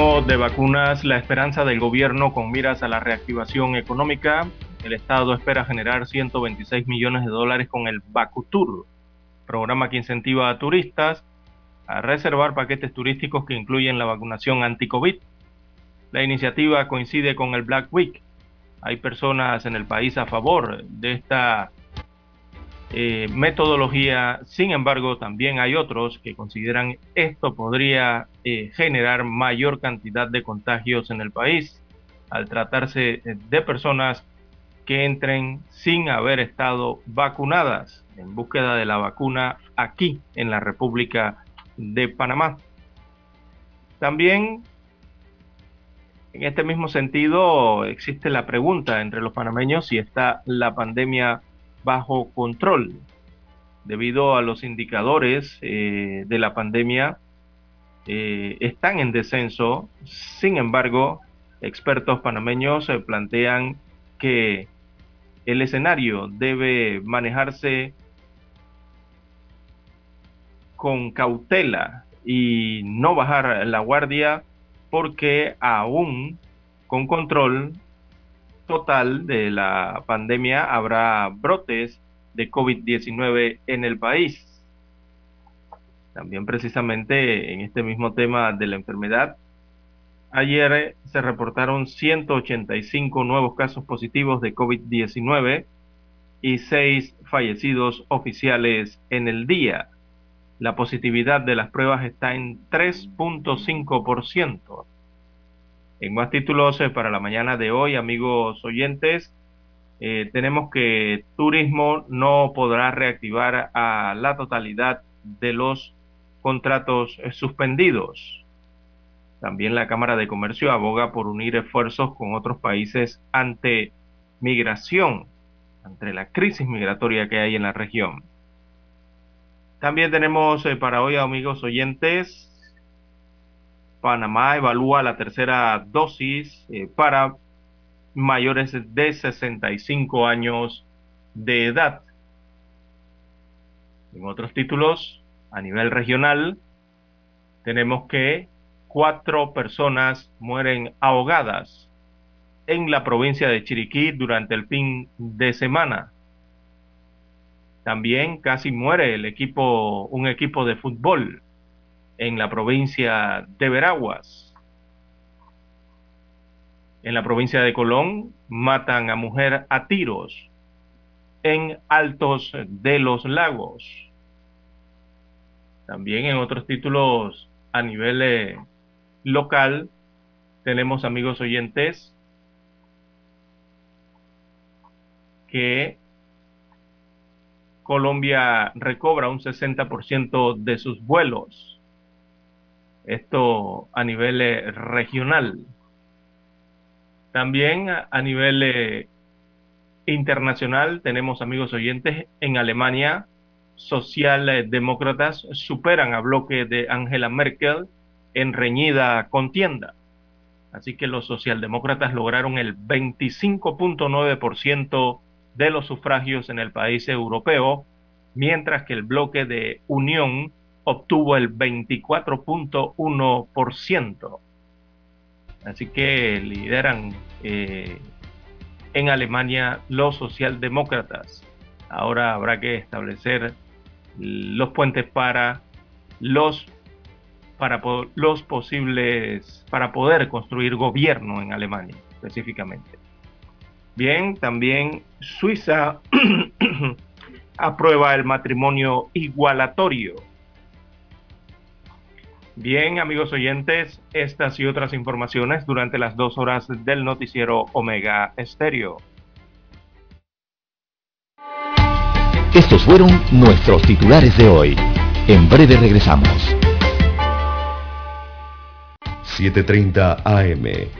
De vacunas, la esperanza del gobierno con miras a la reactivación económica. El Estado espera generar 126 millones de dólares con el Vacutur, programa que incentiva a turistas a reservar paquetes turísticos que incluyen la vacunación anti-COVID. La iniciativa coincide con el Black Week. Hay personas en el país a favor de esta eh, metodología. Sin embargo, también hay otros que consideran esto podría eh, generar mayor cantidad de contagios en el país al tratarse de personas que entren sin haber estado vacunadas en búsqueda de la vacuna aquí en la República de Panamá. También en este mismo sentido existe la pregunta entre los panameños si está la pandemia bajo control. Debido a los indicadores eh, de la pandemia, eh, están en descenso. Sin embargo, expertos panameños eh, plantean que el escenario debe manejarse con cautela y no bajar la guardia porque aún con control total de la pandemia habrá brotes de COVID-19 en el país. También precisamente en este mismo tema de la enfermedad, ayer se reportaron 185 nuevos casos positivos de COVID-19 y 6 fallecidos oficiales en el día. La positividad de las pruebas está en 3.5%. En más títulos eh, para la mañana de hoy, amigos oyentes, eh, tenemos que turismo no podrá reactivar a la totalidad de los contratos eh, suspendidos. También la Cámara de Comercio aboga por unir esfuerzos con otros países ante migración, ante la crisis migratoria que hay en la región. También tenemos para hoy, amigos oyentes, Panamá evalúa la tercera dosis eh, para mayores de 65 años de edad. En otros títulos, a nivel regional, tenemos que cuatro personas mueren ahogadas en la provincia de Chiriquí durante el fin de semana. También casi muere el equipo, un equipo de fútbol en la provincia de Veraguas. En la provincia de Colón matan a mujer a tiros en Altos de los Lagos. También en otros títulos a nivel eh, local tenemos amigos oyentes que Colombia recobra un 60% de sus vuelos esto a nivel eh, regional. También a nivel eh, internacional tenemos amigos oyentes en Alemania, socialdemócratas superan a bloque de Angela Merkel en reñida contienda. Así que los socialdemócratas lograron el 25.9% de los sufragios en el país europeo, mientras que el bloque de Unión obtuvo el 24.1%. Así que lideran eh, en Alemania los socialdemócratas. Ahora habrá que establecer los puentes para los para los posibles para poder construir gobierno en Alemania específicamente. Bien, también Suiza aprueba el matrimonio igualatorio. Bien, amigos oyentes, estas y otras informaciones durante las dos horas del noticiero Omega Estéreo. Estos fueron nuestros titulares de hoy. En breve regresamos. 7.30 AM.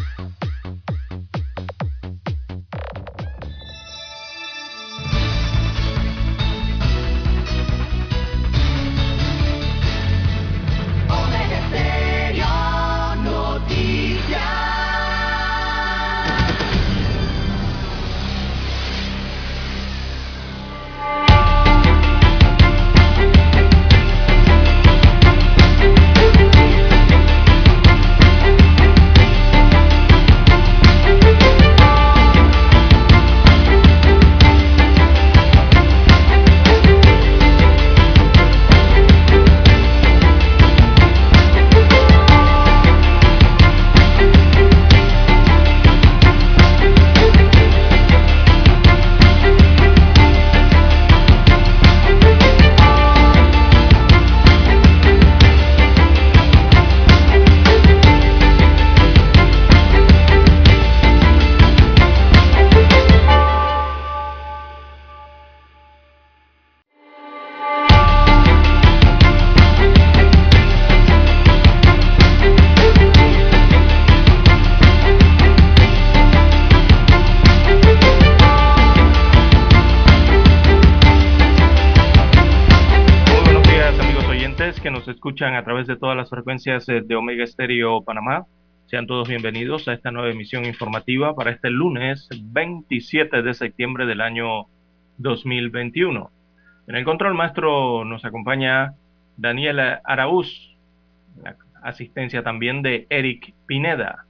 A través de todas las frecuencias eh, de Omega Estéreo Panamá. Sean todos bienvenidos a esta nueva emisión informativa para este lunes 27 de septiembre del año 2021. En el control maestro nos acompaña Daniela Araúz, asistencia también de Eric Pineda.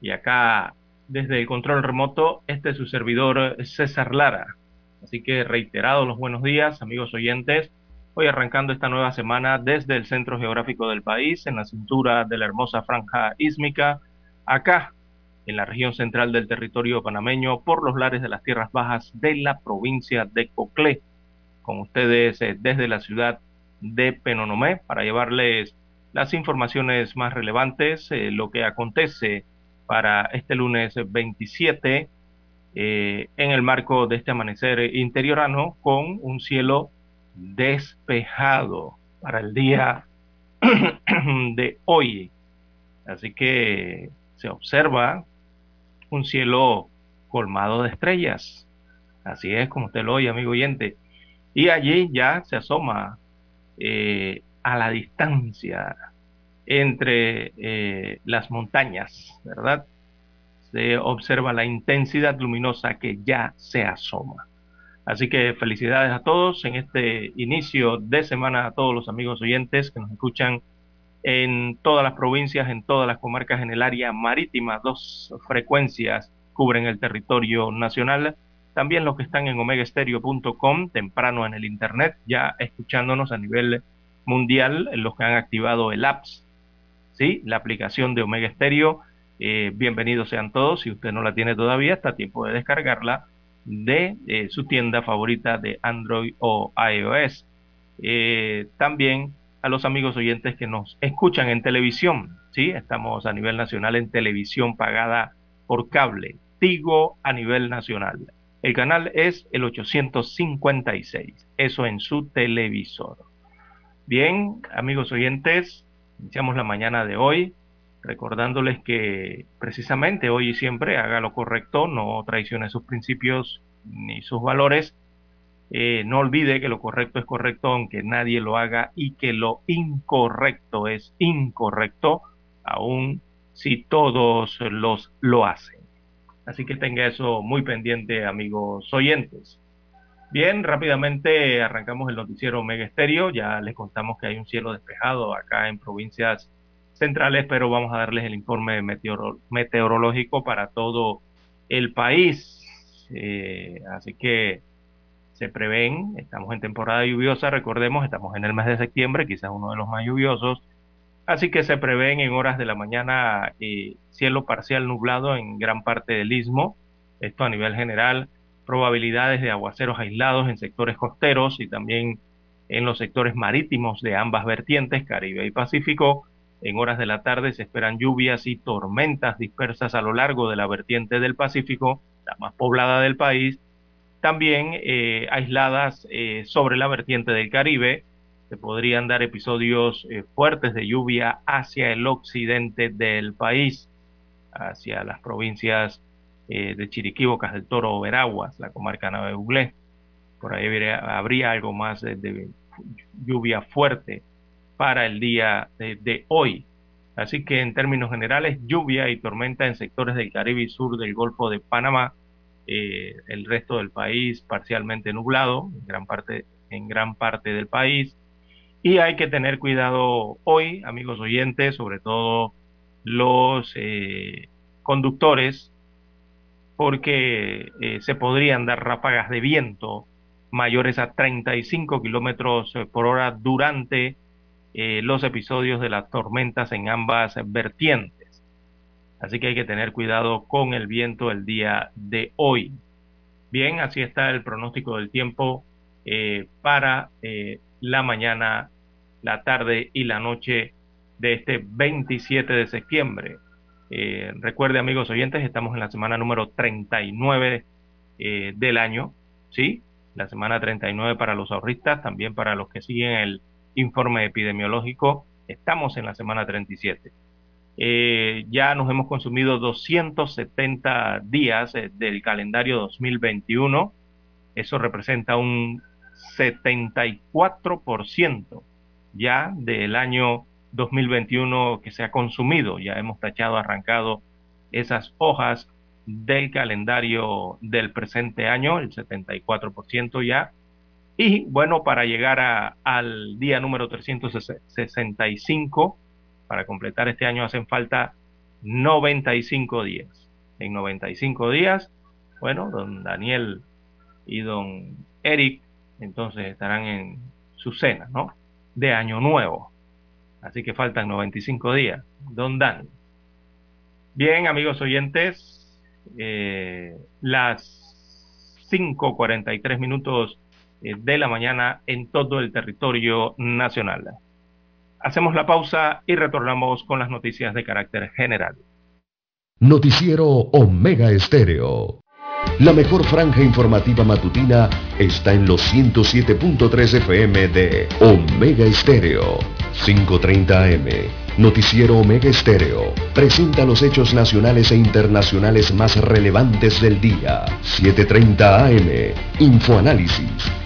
Y acá, desde el control remoto, este es su servidor César Lara. Así que reiterados los buenos días, amigos oyentes Hoy arrancando esta nueva semana desde el centro geográfico del país, en la cintura de la hermosa franja ísmica, acá en la región central del territorio panameño, por los lares de las tierras bajas de la provincia de Coclé. Con ustedes eh, desde la ciudad de Penonomé para llevarles las informaciones más relevantes, eh, lo que acontece para este lunes 27 eh, en el marco de este amanecer interiorano con un cielo despejado para el día de hoy. Así que se observa un cielo colmado de estrellas. Así es como usted lo oye, amigo oyente. Y allí ya se asoma eh, a la distancia entre eh, las montañas, ¿verdad? Se observa la intensidad luminosa que ya se asoma. Así que felicidades a todos en este inicio de semana, a todos los amigos oyentes que nos escuchan en todas las provincias, en todas las comarcas, en el área marítima. Dos frecuencias cubren el territorio nacional. También los que están en omegaestereo.com, temprano en el internet, ya escuchándonos a nivel mundial, los que han activado el apps, ¿sí? la aplicación de Omega Stereo. Eh, bienvenidos sean todos. Si usted no la tiene todavía, está tiempo de descargarla de eh, su tienda favorita de Android o iOS. Eh, también a los amigos oyentes que nos escuchan en televisión, ¿sí? Estamos a nivel nacional en televisión pagada por cable, Tigo a nivel nacional. El canal es el 856, eso en su televisor. Bien, amigos oyentes, iniciamos la mañana de hoy recordándoles que precisamente hoy y siempre haga lo correcto, no traicione sus principios ni sus valores eh, no olvide que lo correcto es correcto aunque nadie lo haga y que lo incorrecto es incorrecto aun si todos los lo hacen. Así que tenga eso muy pendiente, amigos oyentes. Bien, rápidamente arrancamos el noticiero Mega Estéreo. Ya les contamos que hay un cielo despejado acá en provincias centrales, pero vamos a darles el informe meteorológico para todo el país. Eh, así que se prevén, estamos en temporada lluviosa, recordemos, estamos en el mes de septiembre, quizás uno de los más lluviosos, así que se prevén en horas de la mañana eh, cielo parcial nublado en gran parte del istmo, esto a nivel general, probabilidades de aguaceros aislados en sectores costeros y también en los sectores marítimos de ambas vertientes, Caribe y Pacífico. En horas de la tarde se esperan lluvias y tormentas dispersas a lo largo de la vertiente del Pacífico, la más poblada del país, también eh, aisladas eh, sobre la vertiente del Caribe. Se podrían dar episodios eh, fuertes de lluvia hacia el occidente del país, hacia las provincias de Chiriquí, Bocas del Toro, Veraguas, la comarca Nave Buglé. Por ahí habría, algo más de, lluvia fuerte para el día de hoy. Así que en términos generales, lluvia y tormenta en sectores del Caribe y sur del Golfo de Panamá, eh, el resto del país parcialmente nublado, en gran, parte, del país. Y hay que tener cuidado hoy, amigos oyentes, sobre todo los eh, conductores, porque eh, se podrían dar ráfagas de viento mayores a 35 kilómetros por hora durante los episodios de las tormentas en ambas vertientes. Así que hay que tener cuidado con el viento el día de hoy. Bien, así está el pronóstico del tiempo eh, para eh, la mañana, la tarde y la noche de este 27 de septiembre. Eh, recuerde, amigos oyentes, estamos en la semana número 39 del año, ¿sí? La semana 39 para los ahorristas, también para los que siguen el informe epidemiológico, estamos en la semana 37. Eh, ya nos hemos consumido 270 días eh, del calendario 2021. Eso representa un 74% ya del año 2021 que se ha consumido. Ya hemos tachado, arrancado esas hojas del calendario del presente año, el 74% ya. Y bueno, para llegar a, al día número 365, para completar este año hacen falta 95 días. En 95 días, bueno, don Daniel y don Eric entonces estarán en su cena, ¿no? De año nuevo. Así que faltan 95 días. Don Dan. Bien, amigos oyentes, eh, las 5.43 minutos de la mañana en todo el territorio nacional. Hacemos la pausa y retornamos con las noticias de carácter general. Noticiero Omega Estéreo. La mejor franja informativa matutina está en los 107.3 FM de Omega Estéreo. 5.30 AM. Noticiero Omega Estéreo. Presenta los hechos nacionales e internacionales más relevantes del día. 7.30 AM. Infoanálisis.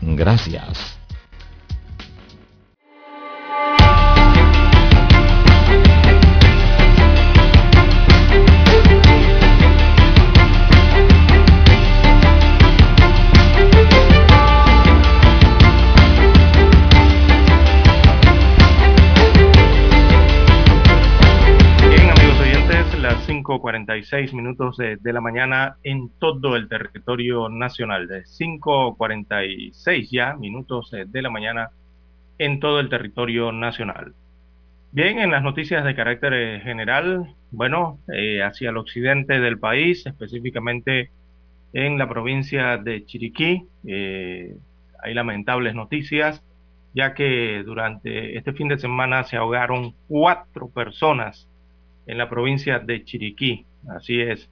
Gracias. 5, 46 minutos de, la mañana en todo el territorio nacional. De 5, 46 ya minutos eh, de la mañana en todo el territorio nacional. Bien, en las noticias de carácter eh, general, bueno, eh, hacia el occidente del país, específicamente en la provincia de Chiriquí, hay lamentables noticias, ya que durante este fin de semana se ahogaron cuatro personas en la provincia de Chiriquí. Así es.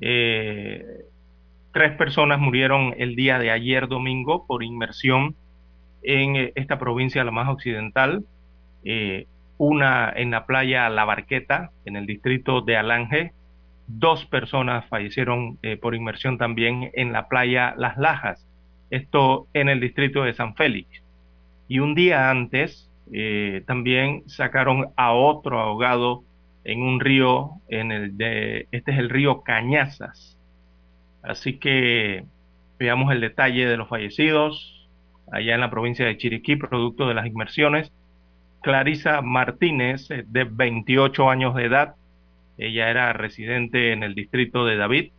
Eh, tres personas murieron el día de ayer domingo por inmersión en eh, esta provincia, la más occidental. Eh, una en la playa La Barqueta, en el distrito de Alange. Dos personas fallecieron por inmersión también en la playa Las Lajas, esto en el distrito de San Félix. Y un día antes también sacaron a otro ahogado en un río, en el de, este es el río Cañazas. Así que veamos el detalle de los fallecidos allá en la provincia de Chiriquí, producto de las inmersiones. Clarisa Martínez, eh, de 28 años de edad, ella era residente en el distrito de David,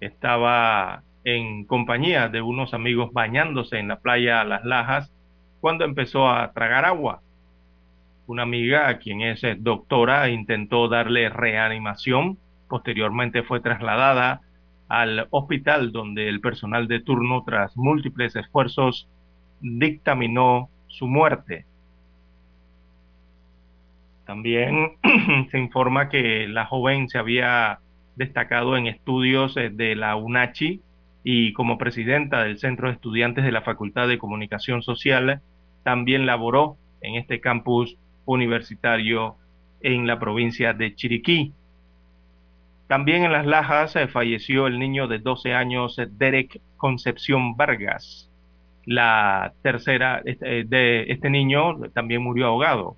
estaba en compañía de unos amigos bañándose en la playa Las Lajas cuando empezó a tragar agua. Una amiga, quien es eh, doctora, intentó darle reanimación. Posteriormente fue trasladada al hospital donde el personal de turno, tras múltiples esfuerzos, dictaminó su muerte. También se informa que la joven se había destacado en estudios eh, de la UNACHI y como presidenta del Centro de Estudiantes de la Facultad de Comunicación Social, también laboró en este campus universitario en la provincia de Chiriquí. También en Las Lajas eh, falleció el niño de 12 años, eh, Derek Concepción Vargas. La tercera este, de este niño también murió ahogado.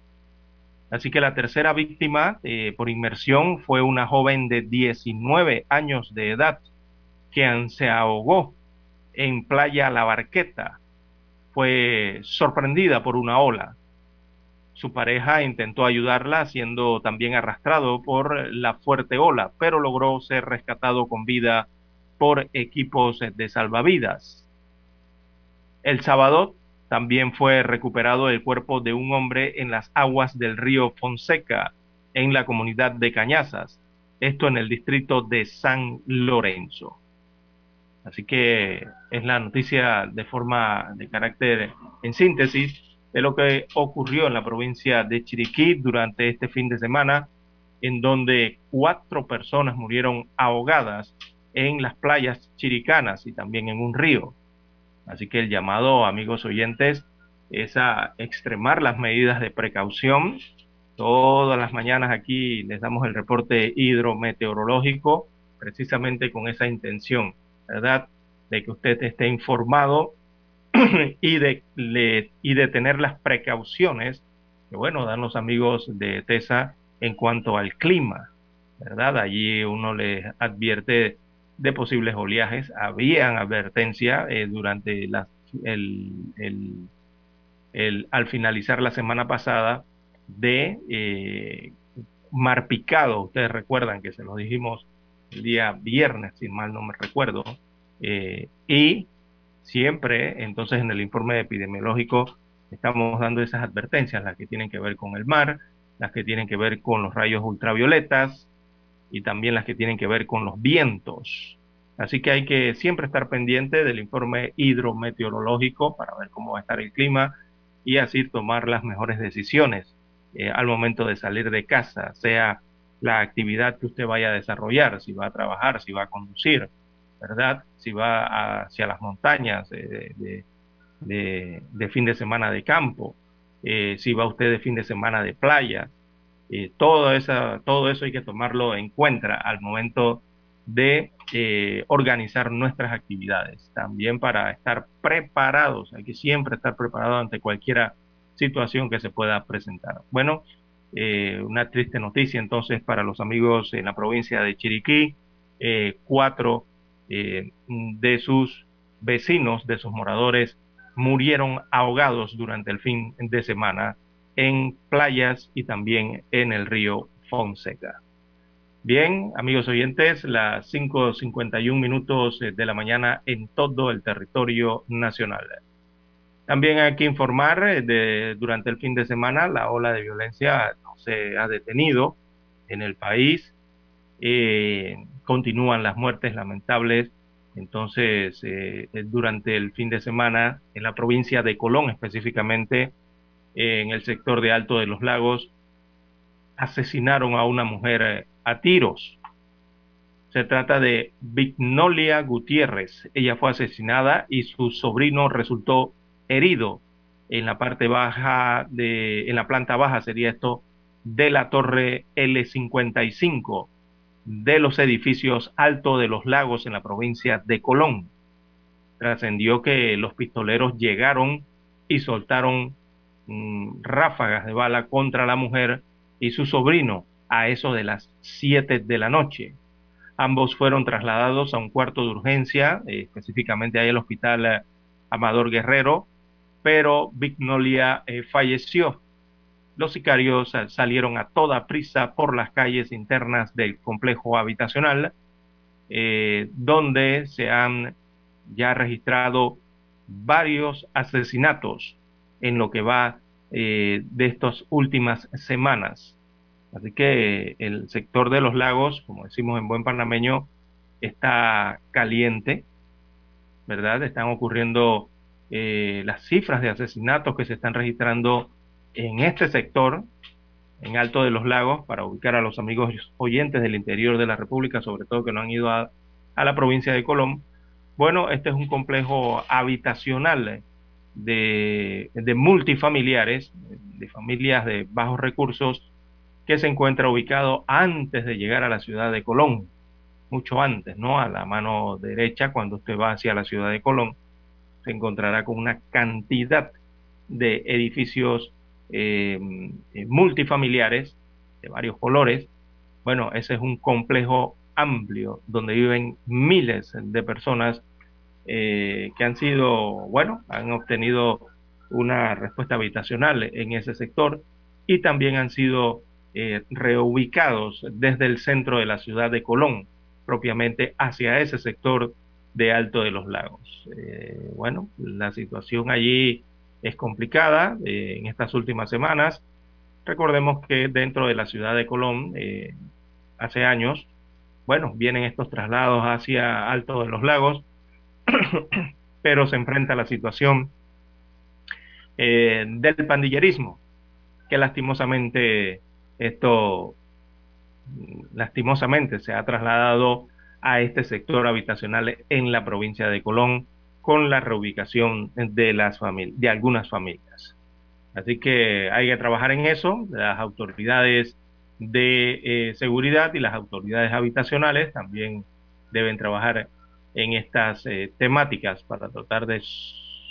Así que la tercera víctima eh, por inmersión fue una joven de 19 años de edad que se ahogó en Playa La Barqueta. Fue sorprendida por una ola. Su pareja intentó ayudarla siendo también arrastrado por la fuerte ola, pero logró ser rescatado con vida por equipos de salvavidas. El sábado también fue recuperado el cuerpo de un hombre en las aguas del río Fonseca, en la comunidad de Cañazas, esto en el distrito de San Lorenzo. Así que es la noticia de forma de carácter en síntesis de lo que ocurrió en la provincia de Chiriquí durante este fin de semana, en donde cuatro personas murieron ahogadas en las playas chiricanas y también en un río. Así que el llamado, amigos oyentes, es a extremar las medidas de precaución. Todas las mañanas aquí les damos el reporte hidrometeorológico, precisamente con esa intención, ¿verdad? De que usted esté informado y de, le, y de tener las precauciones que, bueno, dan los amigos de TESA en cuanto al clima, ¿verdad? Allí uno les advierte de posibles oleajes. Habían advertencia eh, durante el, el, el, al finalizar la semana pasada de eh, mar picado. Ustedes recuerdan que se lo dijimos el día viernes, si mal no me recuerdo. Eh, y siempre, entonces, en el informe epidemiológico estamos dando esas advertencias, las que tienen que ver con el mar, las que tienen que ver con los rayos ultravioletas, y también las que tienen que ver con los vientos. Así que hay que siempre estar pendiente del informe hidrometeorológico para ver cómo va a estar el clima y así tomar las mejores decisiones. eh, al momento de salir de casa, sea la actividad que usted vaya a desarrollar, si va a trabajar, si va a conducir, ¿verdad? Si va hacia las montañas de, fin de semana de campo, eh, si va usted de fin de semana de playa, eh, todo, esa, todo eso hay que tomarlo en cuenta al momento de eh, organizar nuestras actividades. También para estar preparados, hay que siempre estar preparados ante cualquier situación que se pueda presentar. Bueno, eh, una triste noticia entonces para los amigos en la provincia de Chiriquí. cuatro de sus vecinos, de sus moradores, murieron ahogados durante el fin de semana en playas y también en el río Fonseca. Bien, amigos oyentes, las 5.51 minutos de la mañana en todo el territorio nacional. También hay que informar eh, de durante el fin de semana la ola de violencia no se ha detenido en el país. Eh, continúan las muertes lamentables. Entonces, eh, durante el fin de semana en la provincia de Colón específicamente, en el sector de Alto de los Lagos, asesinaron a una mujer eh, a tiros. Se trata de Vignolia Gutiérrez. Ella fue asesinada y su sobrino resultó herido en la parte baja de, en la planta baja sería esto, de la torre L55 de los edificios Alto de los Lagos en la provincia de Colón. Trascendió que los pistoleros llegaron y soltaron Mm, ráfagas de bala contra la mujer y su sobrino a eso de las 7 de la noche. Ambos fueron trasladados a un cuarto de urgencia, eh, específicamente ahí el hospital eh, Amador Guerrero, pero Vignolia eh, falleció. Los sicarios salieron a toda prisa por las calles internas del complejo habitacional, donde se han ya registrado varios asesinatos en lo que va eh, de estas últimas semanas. Así que el sector de los lagos, como decimos en buen panameño, está caliente, ¿verdad? Están ocurriendo eh, las cifras de asesinatos que se están registrando en este sector, en Alto de los Lagos, para ubicar a los amigos oyentes del interior de la República, sobre todo que no han ido a, la provincia de Colón. Bueno, este es un complejo habitacional de, multifamiliares, de familias de bajos recursos, que se encuentra ubicado antes de llegar a la ciudad de Colón, mucho antes, ¿no? A la mano derecha, cuando usted va hacia la ciudad de Colón, se encontrará con una cantidad de edificios eh, multifamiliares de varios colores. Bueno, ese es un complejo amplio donde viven miles de personas eh, que han sido, bueno, han obtenido una respuesta habitacional en ese sector y también han sido eh, reubicados desde el centro de la ciudad de Colón, propiamente hacia ese sector de Alto de los Lagos. Eh, bueno, la situación allí es complicada en estas últimas semanas. Recordemos que dentro de la ciudad de Colón, hace años, bueno, vienen estos traslados hacia Alto de los Lagos pero se enfrenta a la situación eh, del pandillerismo, que lastimosamente esto lastimosamente se ha trasladado a este sector habitacional en la provincia de Colón con la reubicación de las de algunas familias. Así que hay que trabajar en eso, las autoridades de eh, seguridad y las autoridades habitacionales también deben trabajar en estas eh, temáticas para tratar de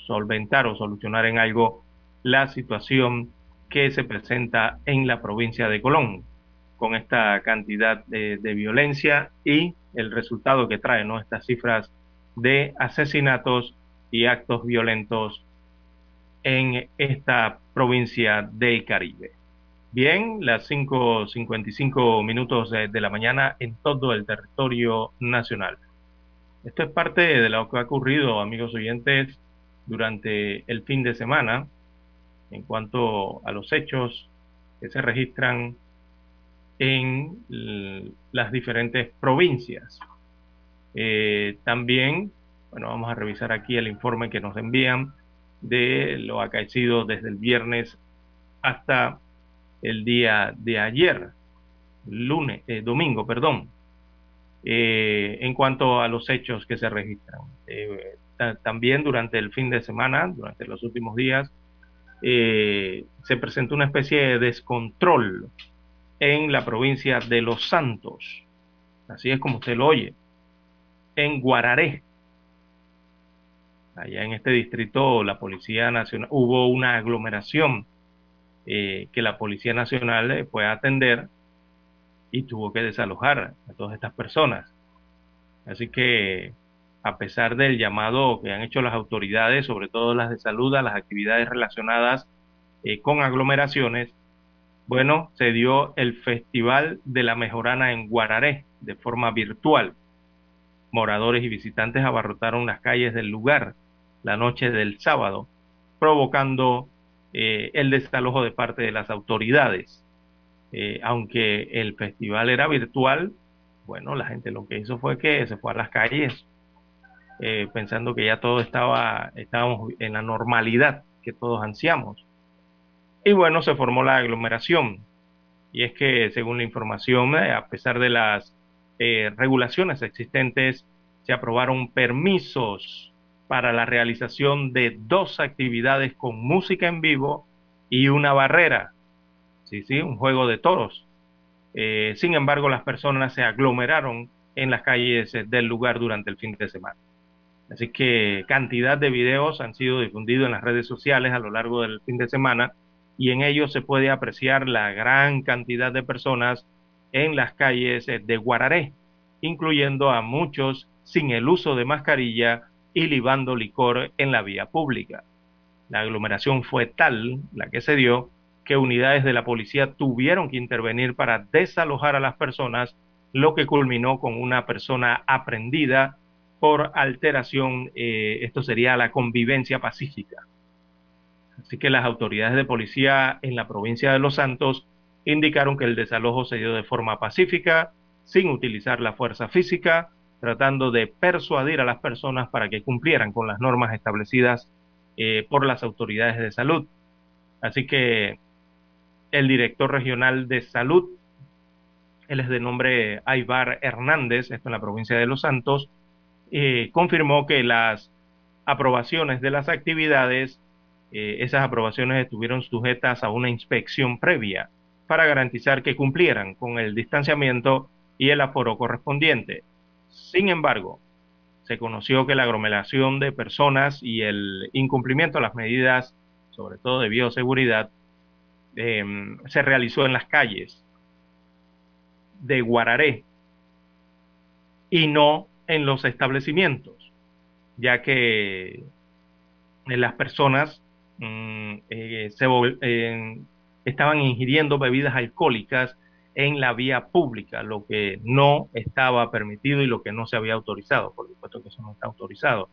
solventar o solucionar en algo la situación que se presenta en la provincia de Colón con esta cantidad de, violencia y el resultado que trae ¿no? estas cifras de asesinatos y actos violentos en esta provincia del Caribe. Bien, las 5.55 minutos de la mañana en todo el territorio nacional. Esto es parte de lo que ha ocurrido, amigos oyentes, durante el fin de semana en cuanto a los hechos que se registran en las diferentes provincias. Eh, también, bueno, vamos a revisar aquí el informe que nos envían de lo acaecido desde el viernes hasta el día de ayer, lunes, eh, domingo, perdón, eh, en cuanto a los hechos que se registran. También durante el fin de semana, durante los últimos días, se presentó una especie de descontrol en la provincia de Los Santos. Así es como usted lo oye. En Guararé, allá en este distrito, la Policía Nacional, hubo una aglomeración eh, que la Policía Nacional eh, fue a atender y tuvo que desalojar a todas estas personas. Así que, a pesar del llamado que han hecho las autoridades, sobre todo las de salud, a las actividades relacionadas eh, con aglomeraciones, bueno, se dio el Festival de la Mejorana en Guararé de forma virtual. Moradores y visitantes abarrotaron las calles del lugar la noche del sábado, provocando eh, el desalojo de parte de las autoridades. Eh, aunque el festival era virtual, bueno, la gente lo que hizo fue que se fue a las calles eh, pensando que ya todo estaba, estábamos en la normalidad que todos ansiamos. Y bueno, se formó la aglomeración. Y es que, según la información, a pesar de las regulaciones existentes, se aprobaron permisos para la realización de dos actividades con música en vivo y una barrera. Sí, sí, un juego de toros. Eh, sin embargo, las personas se aglomeraron en las calles del lugar durante el fin de semana. Así que cantidad de videos han sido difundidos en las redes sociales a lo largo del fin de semana y en ellos se puede apreciar la gran cantidad de personas en las calles de Guararé, incluyendo a muchos sin el uso de mascarilla y libando licor en la vía pública. La aglomeración fue tal, la que se dio, que unidades de la policía tuvieron que intervenir para desalojar a las personas, lo que culminó con una persona aprendida por alteración, eh, esto sería la convivencia pacífica. Así que las autoridades de policía en la provincia de Los Santos indicaron que el desalojo se dio de forma pacífica, sin utilizar la fuerza física, tratando de persuadir a las personas para que cumplieran con las normas establecidas eh, por las autoridades de salud. Así que el director regional de salud, él es de nombre Aybar Hernández, esto en la provincia de Los Santos, eh, confirmó que las aprobaciones de las actividades, eh, esas aprobaciones estuvieron sujetas a una inspección previa para garantizar que cumplieran con el distanciamiento y el aforo correspondiente. Sin embargo, se conoció que la aglomeración de personas y el incumplimiento de las medidas, sobre todo de bioseguridad, em, se realizó en las calles de Guararé y no en los establecimientos, ya que las personas mm, eh, se, estaban ingiriendo bebidas alcohólicas en la vía pública, lo que no estaba permitido y lo que no se había autorizado. Por supuesto que eso no está autorizado.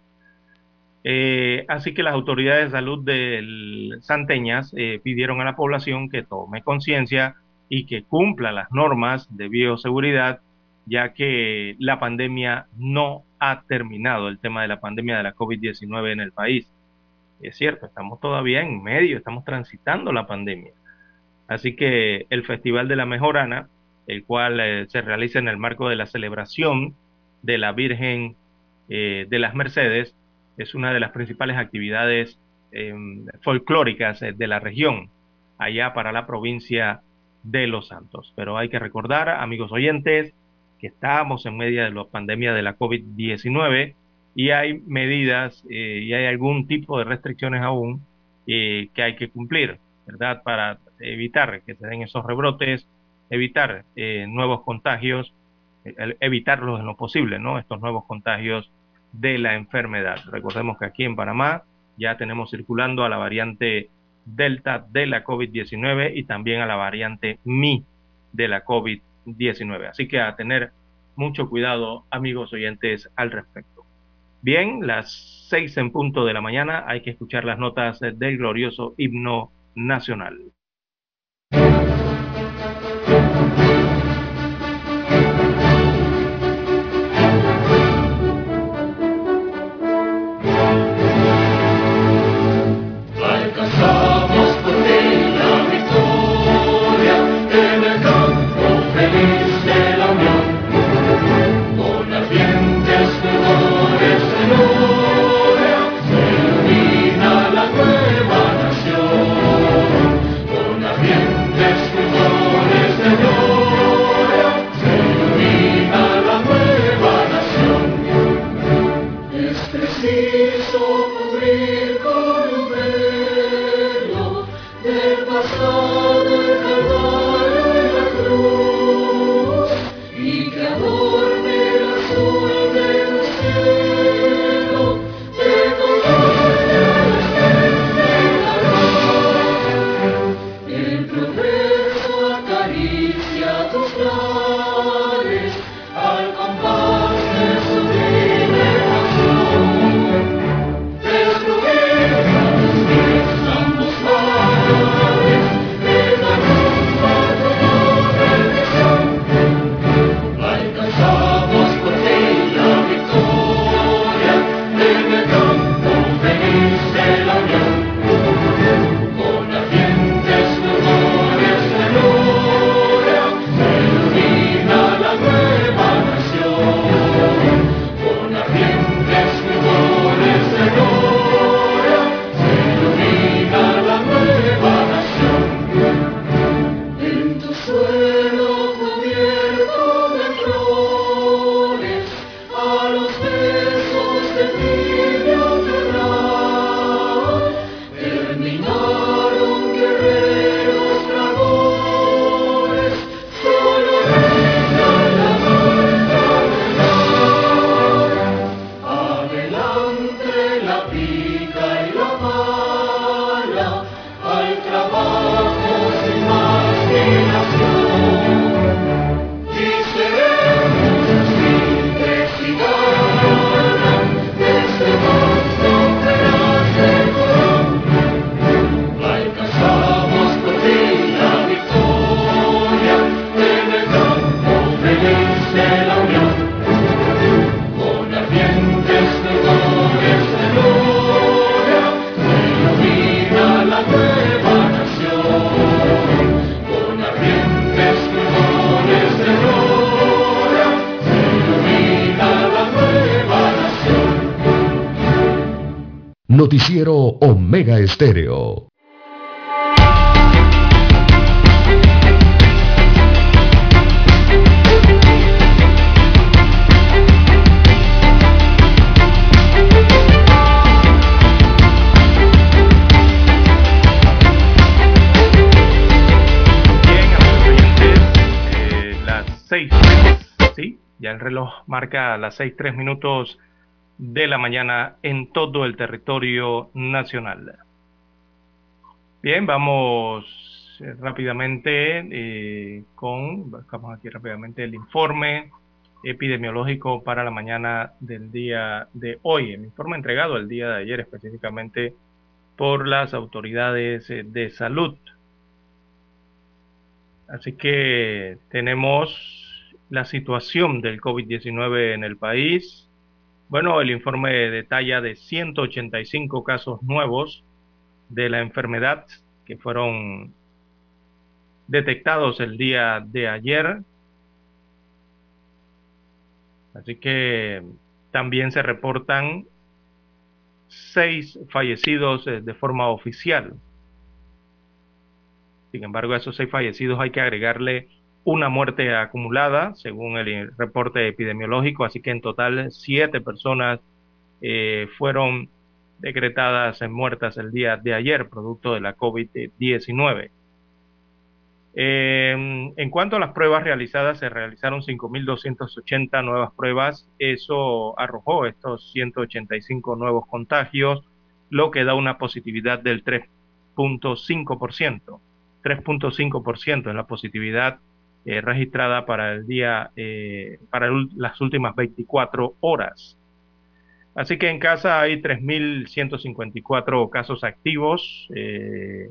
Eh, así que las autoridades de salud de Santeñas eh, pidieron a la población que tome conciencia y que cumpla las normas de bioseguridad, ya que la pandemia no ha terminado, el tema de la pandemia de la COVID-19 en el país. Es cierto, estamos todavía en medio, estamos transitando la pandemia. Así que el Festival de la Mejorana, el cual eh, se realiza en el marco de la celebración de la Virgen eh, de las Mercedes, es una de las principales actividades em, folclóricas eh, de la región, allá para la provincia de Los Santos. Pero hay que recordar, amigos oyentes, que estamos en medio de la pandemia de la COVID-19 y hay medidas y hay algún tipo de restricciones aún que hay que cumplir, ¿verdad? Para evitar que se den esos rebrotes, evitar eh, nuevos contagios, evitarlos en lo posible, ¿no? Estos nuevos contagios de la enfermedad. Recordemos que aquí en Panamá ya tenemos circulando a la variante Delta de la COVID-19 y también a la variante Mi de la COVID-19. Así que a tener mucho cuidado, amigos oyentes, al respecto. Bien, las seis en punto de la mañana hay que escuchar las notas del glorioso himno nacional. El reloj marca las 6, 3 minutos de la mañana en todo el territorio nacional. Bien, vamos eh, rápidamente eh, con, buscamos aquí rápidamente el informe epidemiológico para la mañana del día de hoy. El informe entregado el día de ayer específicamente por las autoridades eh, de salud. Así que tenemos la situación del COVID-19 en el país. Bueno, el informe detalla de 185 casos nuevos de la enfermedad que fueron detectados el día de ayer. Así que también se reportan seis fallecidos eh, de forma oficial. Sin embargo, a esos seis fallecidos hay que agregarle una muerte acumulada, según el reporte epidemiológico, así que en total siete personas eh, fueron decretadas muertas el día de ayer, producto de la COVID-19. Eh, en cuanto a las pruebas realizadas, se realizaron 5.280 nuevas pruebas. Eso arrojó estos 185 nuevos contagios, lo que da una positividad del 3.5%. 3.5% es la positividad eh, registrada para el día, eh, para las últimas 24 horas. Así que en casa hay 3.154 casos activos eh,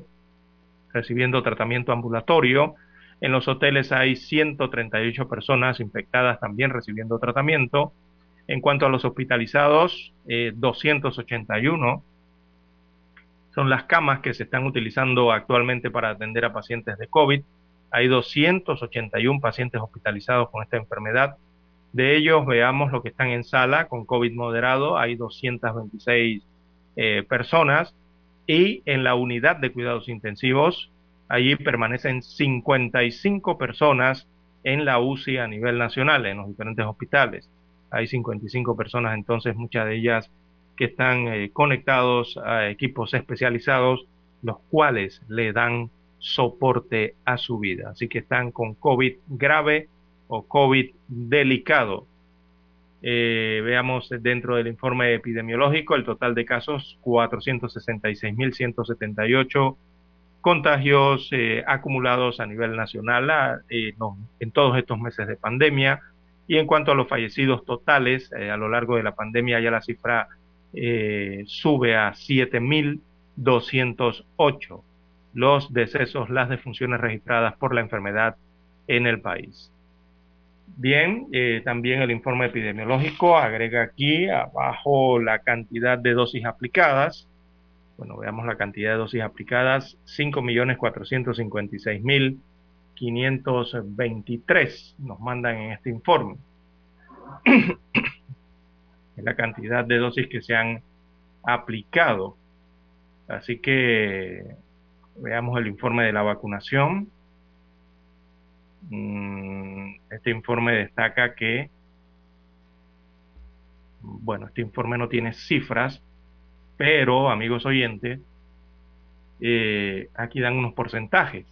recibiendo tratamiento ambulatorio. En los hoteles hay 138 personas infectadas también recibiendo tratamiento. En cuanto a los hospitalizados, 281 son las camas que se están utilizando actualmente para atender a pacientes de COVID. Hay 281 pacientes hospitalizados con esta enfermedad. De ellos, veamos lo que están en sala con COVID moderado. Hay 226 eh, personas. Y en la unidad de cuidados intensivos, allí permanecen 55 personas en la UCI a nivel nacional, en los diferentes hospitales. Hay 55 personas, entonces muchas de ellas que están eh, conectados a equipos especializados, los cuales le dan soporte a su vida. Así que están con COVID grave o COVID delicado. Eh, veamos dentro del informe epidemiológico el total de casos, 466.178 contagios eh, acumulados a nivel nacional eh, en todos estos meses de pandemia. Y en cuanto a los fallecidos totales, a lo largo de la pandemia ya la cifra sube a 7.208 los decesos, las defunciones registradas por la enfermedad en el país. Bien, eh, también el informe epidemiológico agrega aquí abajo la cantidad de dosis aplicadas. Bueno, veamos la cantidad de dosis aplicadas, 5.455.523 nos mandan en este informe. es la cantidad de dosis que se han aplicado. Así que Veamos el informe de la vacunación. Mm, este informe destaca que, bueno, este informe no tiene cifras, pero, amigos oyentes, eh, aquí dan unos porcentajes.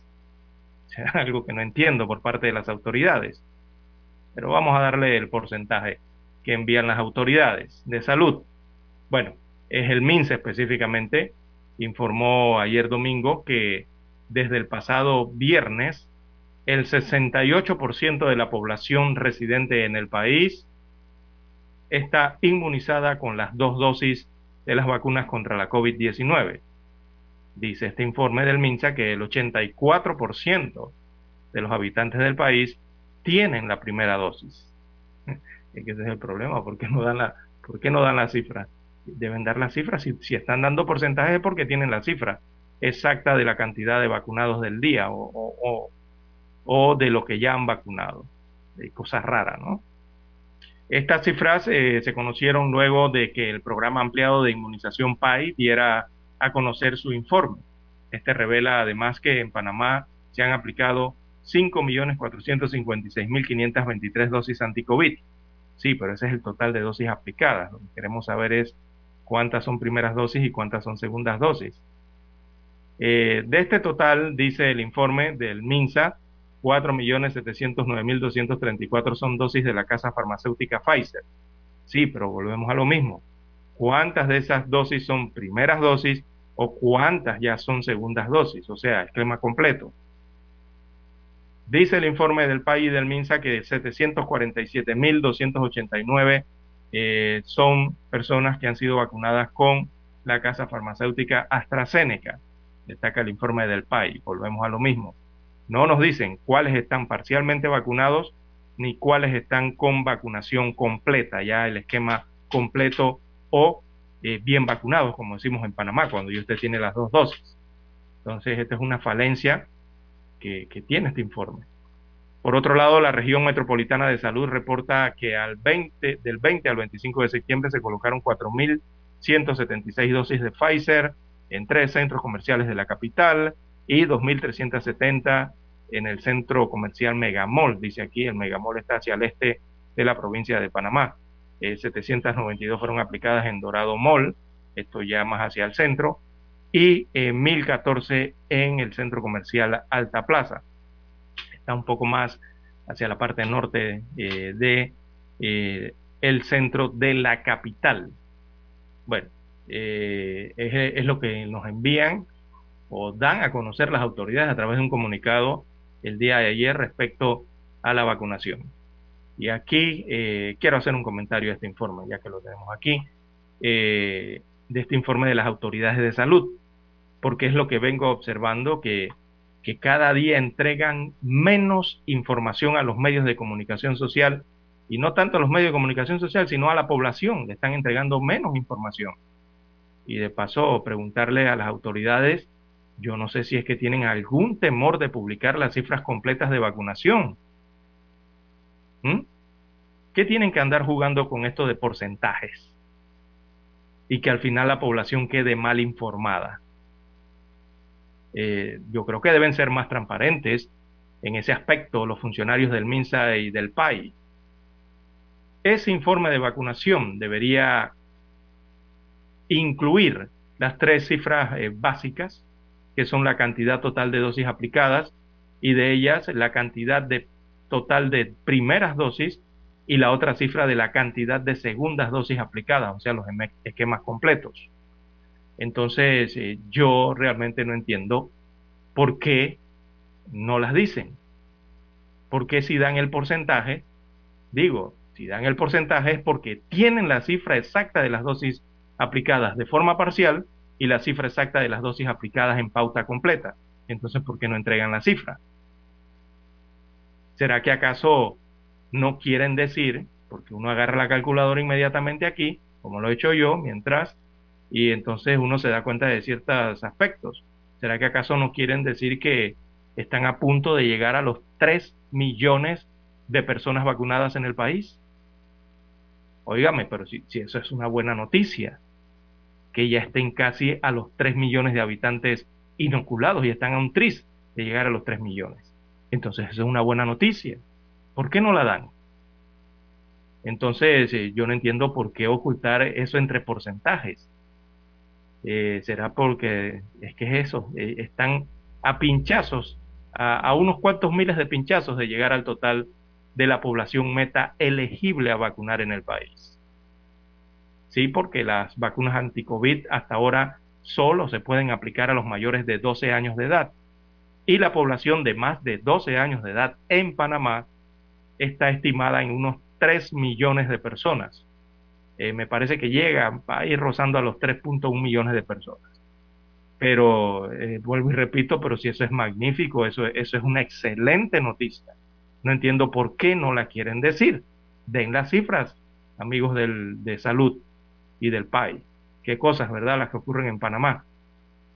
algo que no entiendo por parte de las autoridades. Pero vamos a darle el porcentaje que envían las autoridades de salud. Bueno, es el MINSE específicamente informó ayer domingo que desde el pasado viernes el 68% de la población residente en el país está inmunizada con las dos dosis de las vacunas contra la COVID-19. Dice este informe del MINSA que el 84% de los habitantes del país tienen la primera dosis. Ese es el problema, ¿por qué no dan la, por qué no dan la cifra? Deben dar las cifras. Si, si están dando porcentajes es porque tienen la cifra exacta de la cantidad de vacunados del día o, o, de lo que ya han vacunado. Cosas raras, ¿no? Estas cifras eh, se conocieron luego de que el programa ampliado de inmunización PAI diera a conocer su informe. Este revela además que en Panamá se han aplicado 5.456.523 dosis anti-COVID. Sí, pero ese es el total de dosis aplicadas. Lo que queremos saber es cuántas son primeras dosis y cuántas son segundas dosis. Eh, de este total, dice el informe del MINSA, 4.709.234 son dosis de la casa farmacéutica Pfizer. Sí, pero volvemos a lo mismo. ¿Cuántas de esas dosis son primeras dosis o cuántas ya son segundas dosis? O sea, esquema completo. Dice el informe del país del MINSA que 747.289 eh, son personas que han sido vacunadas con la casa farmacéutica AstraZeneca. Destaca el informe del PAI. Volvemos a lo mismo. No nos dicen cuáles están parcialmente vacunados ni cuáles están con vacunación completa, ya el esquema completo o eh, bien vacunados, como decimos en Panamá, cuando usted tiene las dos dosis. Entonces, esta es una falencia que, tiene este informe. Por otro lado, la región metropolitana de salud reporta que al 20, del 20 al 25 de septiembre se colocaron 4.176 dosis de Pfizer en tres centros comerciales de la capital y 2.370 en el centro comercial Megamall. Dice aquí, el Megamall está hacia el este de la provincia de Panamá. 792 eh, fueron aplicadas en Dorado Mall, esto ya más hacia el centro, y 1014 eh, en el centro comercial Alta Plaza. Un poco más hacia la parte norte eh, de el centro de la capital. Bueno, es, es, lo que nos envían o dan a conocer las autoridades a través de un comunicado el día de ayer respecto a la vacunación. Y aquí quiero hacer un comentario a este informe, ya que lo tenemos aquí, de este informe de las autoridades de salud porque es lo que vengo observando, que, que cada día entregan menos información a los medios de comunicación social, y no tanto a los medios de comunicación social, sino a la población, le están entregando menos información. Y de paso, preguntarle a las autoridades, yo no sé si es que tienen algún temor de publicar las cifras completas de vacunación. ¿Mm? ¿Qué tienen que andar jugando con esto de porcentajes? Y que al final la población quede mal informada. Eh, yo creo que deben ser más transparentes en ese aspecto los funcionarios del MINSA y del PAI. Ese informe de vacunación debería incluir las tres cifras eh, básicas, que son la cantidad total de dosis aplicadas y de ellas la cantidad total de primeras dosis y la otra cifra de la cantidad de segundas dosis aplicadas, o sea, los esquemas completos. Entonces, eh, yo realmente no entiendo por qué no las dicen. Porque si dan el porcentaje, digo, si dan el porcentaje es porque tienen la cifra exacta de las dosis aplicadas de forma parcial y la cifra exacta de las dosis aplicadas en pauta completa. Entonces, ¿por qué no entregan la cifra? ¿Será que acaso no quieren decir, porque uno agarra la calculadora inmediatamente aquí, como lo he hecho yo, mientras y entonces uno se da cuenta de ciertos aspectos. ¿Será que acaso no quieren decir que están a punto de llegar a los 3 millones de personas vacunadas en el país? Óigame, pero si, si eso es una buena noticia, que ya estén casi a los 3 millones de habitantes inoculados y están a un tris de llegar a los 3 millones. Entonces eso es una buena noticia. ¿Por qué no la dan? Entonces eh, yo no entiendo por qué ocultar eso entre porcentajes. Eh, será porque es que es eso, eh, están a pinchazos, a, unos cuantos miles de pinchazos de llegar al total de la población meta elegible a vacunar en el país. Sí, porque las vacunas anti-COVID hasta ahora solo se pueden aplicar a los mayores de 12 años de edad. Y la población de más de 12 años de edad en Panamá está estimada en unos 3 millones de personas. Eh, me parece que llega a ir rozando a los 3.1 millones de personas. Pero eh, vuelvo y repito, pero si eso es magnífico, eso, eso es una excelente noticia. No entiendo por qué no la quieren decir. Den las cifras, amigos del, de salud y del país. Qué cosas, ¿verdad? Las que ocurren en Panamá.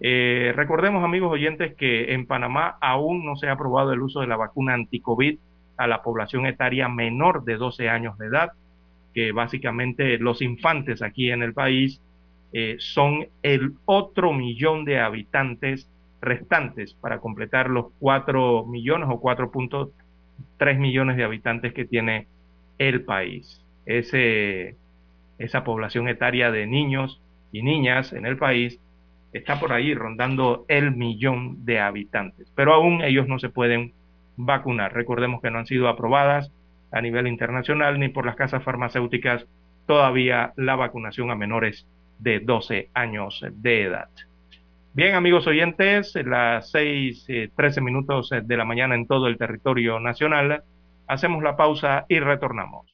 Eh, recordemos, amigos oyentes, que en Panamá aún no se ha aprobado el uso de la vacuna anti-COVID a la población etaria menor de 12 años de edad que básicamente los infantes aquí en el país eh, son el otro millón de habitantes restantes para completar los 4 millones o 4.3 millones de habitantes que tiene el país. Ese, esa población etaria de niños y niñas en el país está por ahí rondando el millón de habitantes, pero aún ellos no se pueden vacunar. Recordemos que no han sido aprobadas a nivel internacional ni por las casas farmacéuticas todavía la vacunación a menores de 12 años de edad. Bien, amigos oyentes, las 6, 13 eh, minutos de la mañana en todo el territorio nacional. Hacemos la pausa y retornamos.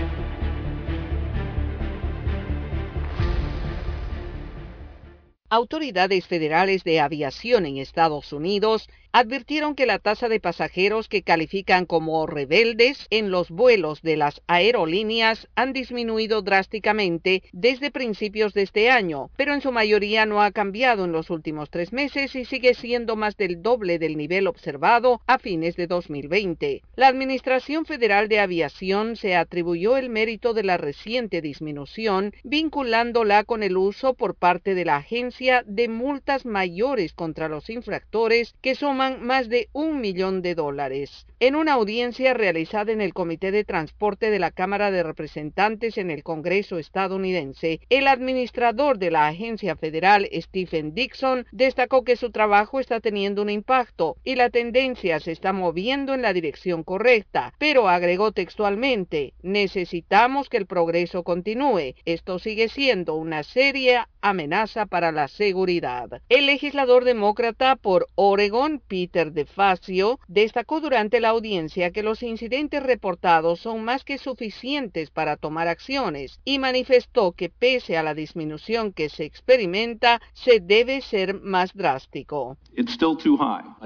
Autoridades federales de aviación en Estados Unidos advirtieron que la tasa de pasajeros que califican como rebeldes en los vuelos de las aerolíneas han disminuido drásticamente desde principios de este año, pero en su mayoría no ha cambiado en los últimos tres meses y sigue siendo más del doble del nivel observado a fines de 2020. La Administración Federal de Aviación se atribuyó el mérito de la reciente disminución, vinculándola con el uso por parte de la agencia de multas mayores contra los infractores que son más de un millón de dólares. En una audiencia realizada en el Comité de Transporte de la Cámara de Representantes en el Congreso estadounidense, el administrador de la agencia federal, Stephen Dixon, destacó que su trabajo está teniendo un impacto y la tendencia se está moviendo en la dirección correcta, pero agregó textualmente, necesitamos que el progreso continúe. Esto sigue siendo una seria amenaza para la seguridad. El legislador demócrata por Oregon, Peter DeFazio, destacó durante la audiencia que los incidentes reportados son más que suficientes para tomar acciones y manifestó que pese a la disminución que se experimenta, se debe ser más drástico.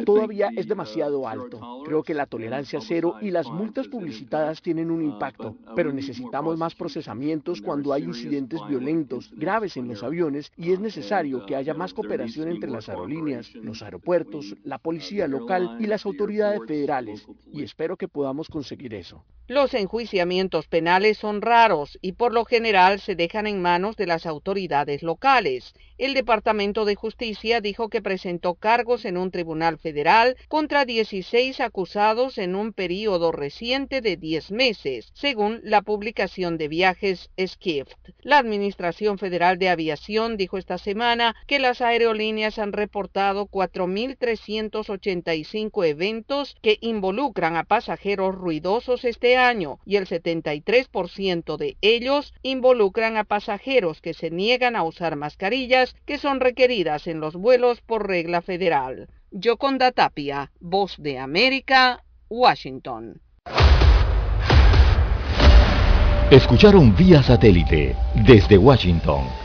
Todavía es demasiado alto. Creo que la tolerancia cero y las multas publicitadas tienen un impacto, pero necesitamos más procesamientos cuando hay incidentes violentos graves en los aviones y es necesario que haya más cooperación entre las aerolíneas, los aeropuertos, la policía local y las autoridades federales, y espero que podamos conseguir eso. Los enjuiciamientos penales son raros y por lo general se dejan en manos de las autoridades locales. El Departamento de Justicia dijo que presentó cargos en un tribunal federal contra 16 acusados en un período reciente de 10 meses, según la publicación de viajes Skift. La Administración Federal de Aviación dijo esta semana que las aerolíneas han reportado 4.385 eventos que involucran a pasajeros ruidosos este año y el 73% de ellos involucran a pasajeros que se niegan a usar mascarillas que son requeridas en los vuelos por regla federal. Yoconda Tapia, Voz de América, Washington. Escucharon vía satélite desde Washington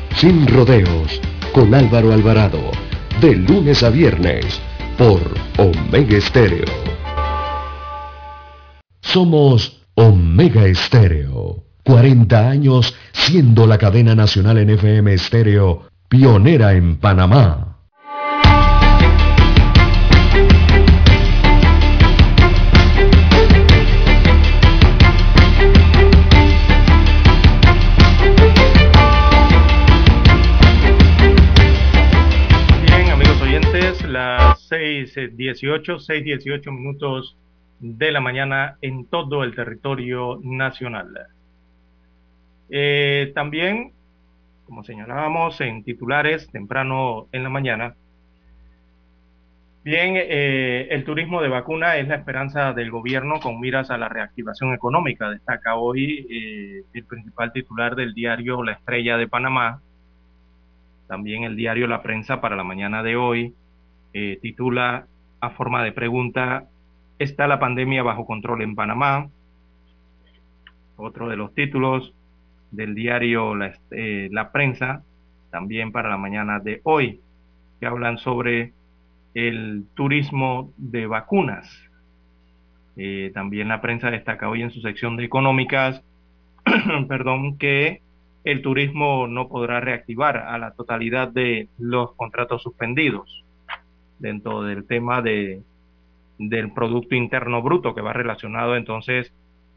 Sin rodeos. Con Álvaro Alvarado. De lunes a viernes por Omega Estéreo. Somos Omega Estéreo. 40 años siendo la cadena nacional en FM Estéreo, pionera en Panamá. 18, 6, 18 minutos de la mañana en todo el territorio nacional. Eh, también, como señalábamos en titulares temprano en la mañana, bien, eh, el turismo de vacuna es la esperanza del gobierno con miras a la reactivación económica, destaca hoy eh, el principal titular del diario La Estrella de Panamá, también el diario La Prensa para la mañana de hoy, titula a forma de pregunta, ¿está la pandemia bajo control en Panamá? Otro de los títulos, del diario eh, la, Prensa, también para la mañana de hoy, que hablan sobre el turismo de vacunas. Eh, también la prensa destaca hoy en su sección de económicas, perdón, que el turismo no podrá reactivar a la totalidad de los contratos suspendidos dentro del tema de, del Producto Interno Bruto, que va relacionado entonces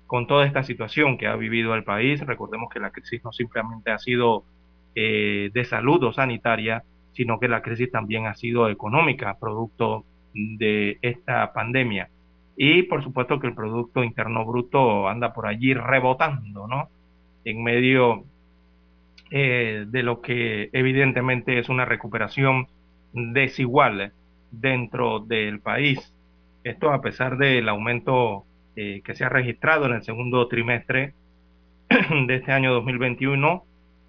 con toda esta situación que ha vivido el país. Recordemos que la crisis no simplemente ha sido eh, de salud o sanitaria, sino que la crisis también ha sido económica, producto de esta pandemia. Y por supuesto que el Producto Interno Bruto anda por allí rebotando, ¿no? En medio eh, de lo que evidentemente es una recuperación desigual dentro del país. Esto a pesar del aumento eh, que se ha registrado en el segundo trimestre de este año 2021.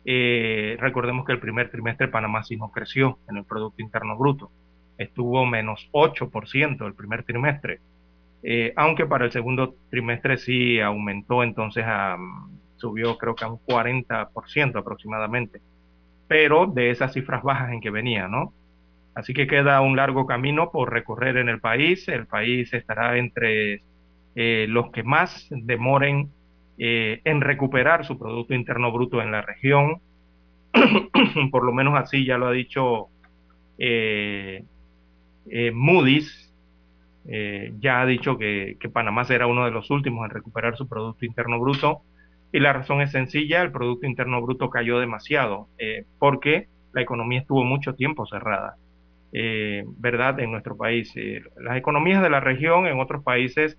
Eh, recordemos que el primer trimestre Panamá sí no creció en el Producto Interno Bruto. Estuvo menos 8% el primer trimestre. Eh, aunque para el segundo trimestre sí aumentó, entonces subió creo que a un 40% aproximadamente. Pero de esas cifras bajas en que venía, ¿no? Así que queda un largo camino por recorrer en el país. El país estará entre eh, los que más demoren eh, en recuperar su Producto Interno Bruto en la región. Por lo menos así ya lo ha dicho eh, Moody's. ya ha dicho que, que, Panamá será uno de los últimos en recuperar su Producto Interno Bruto. Y la razón es sencilla, el Producto Interno Bruto cayó demasiado porque la economía estuvo mucho tiempo cerrada. ¿Verdad? En nuestro país. las economías de la región en otros países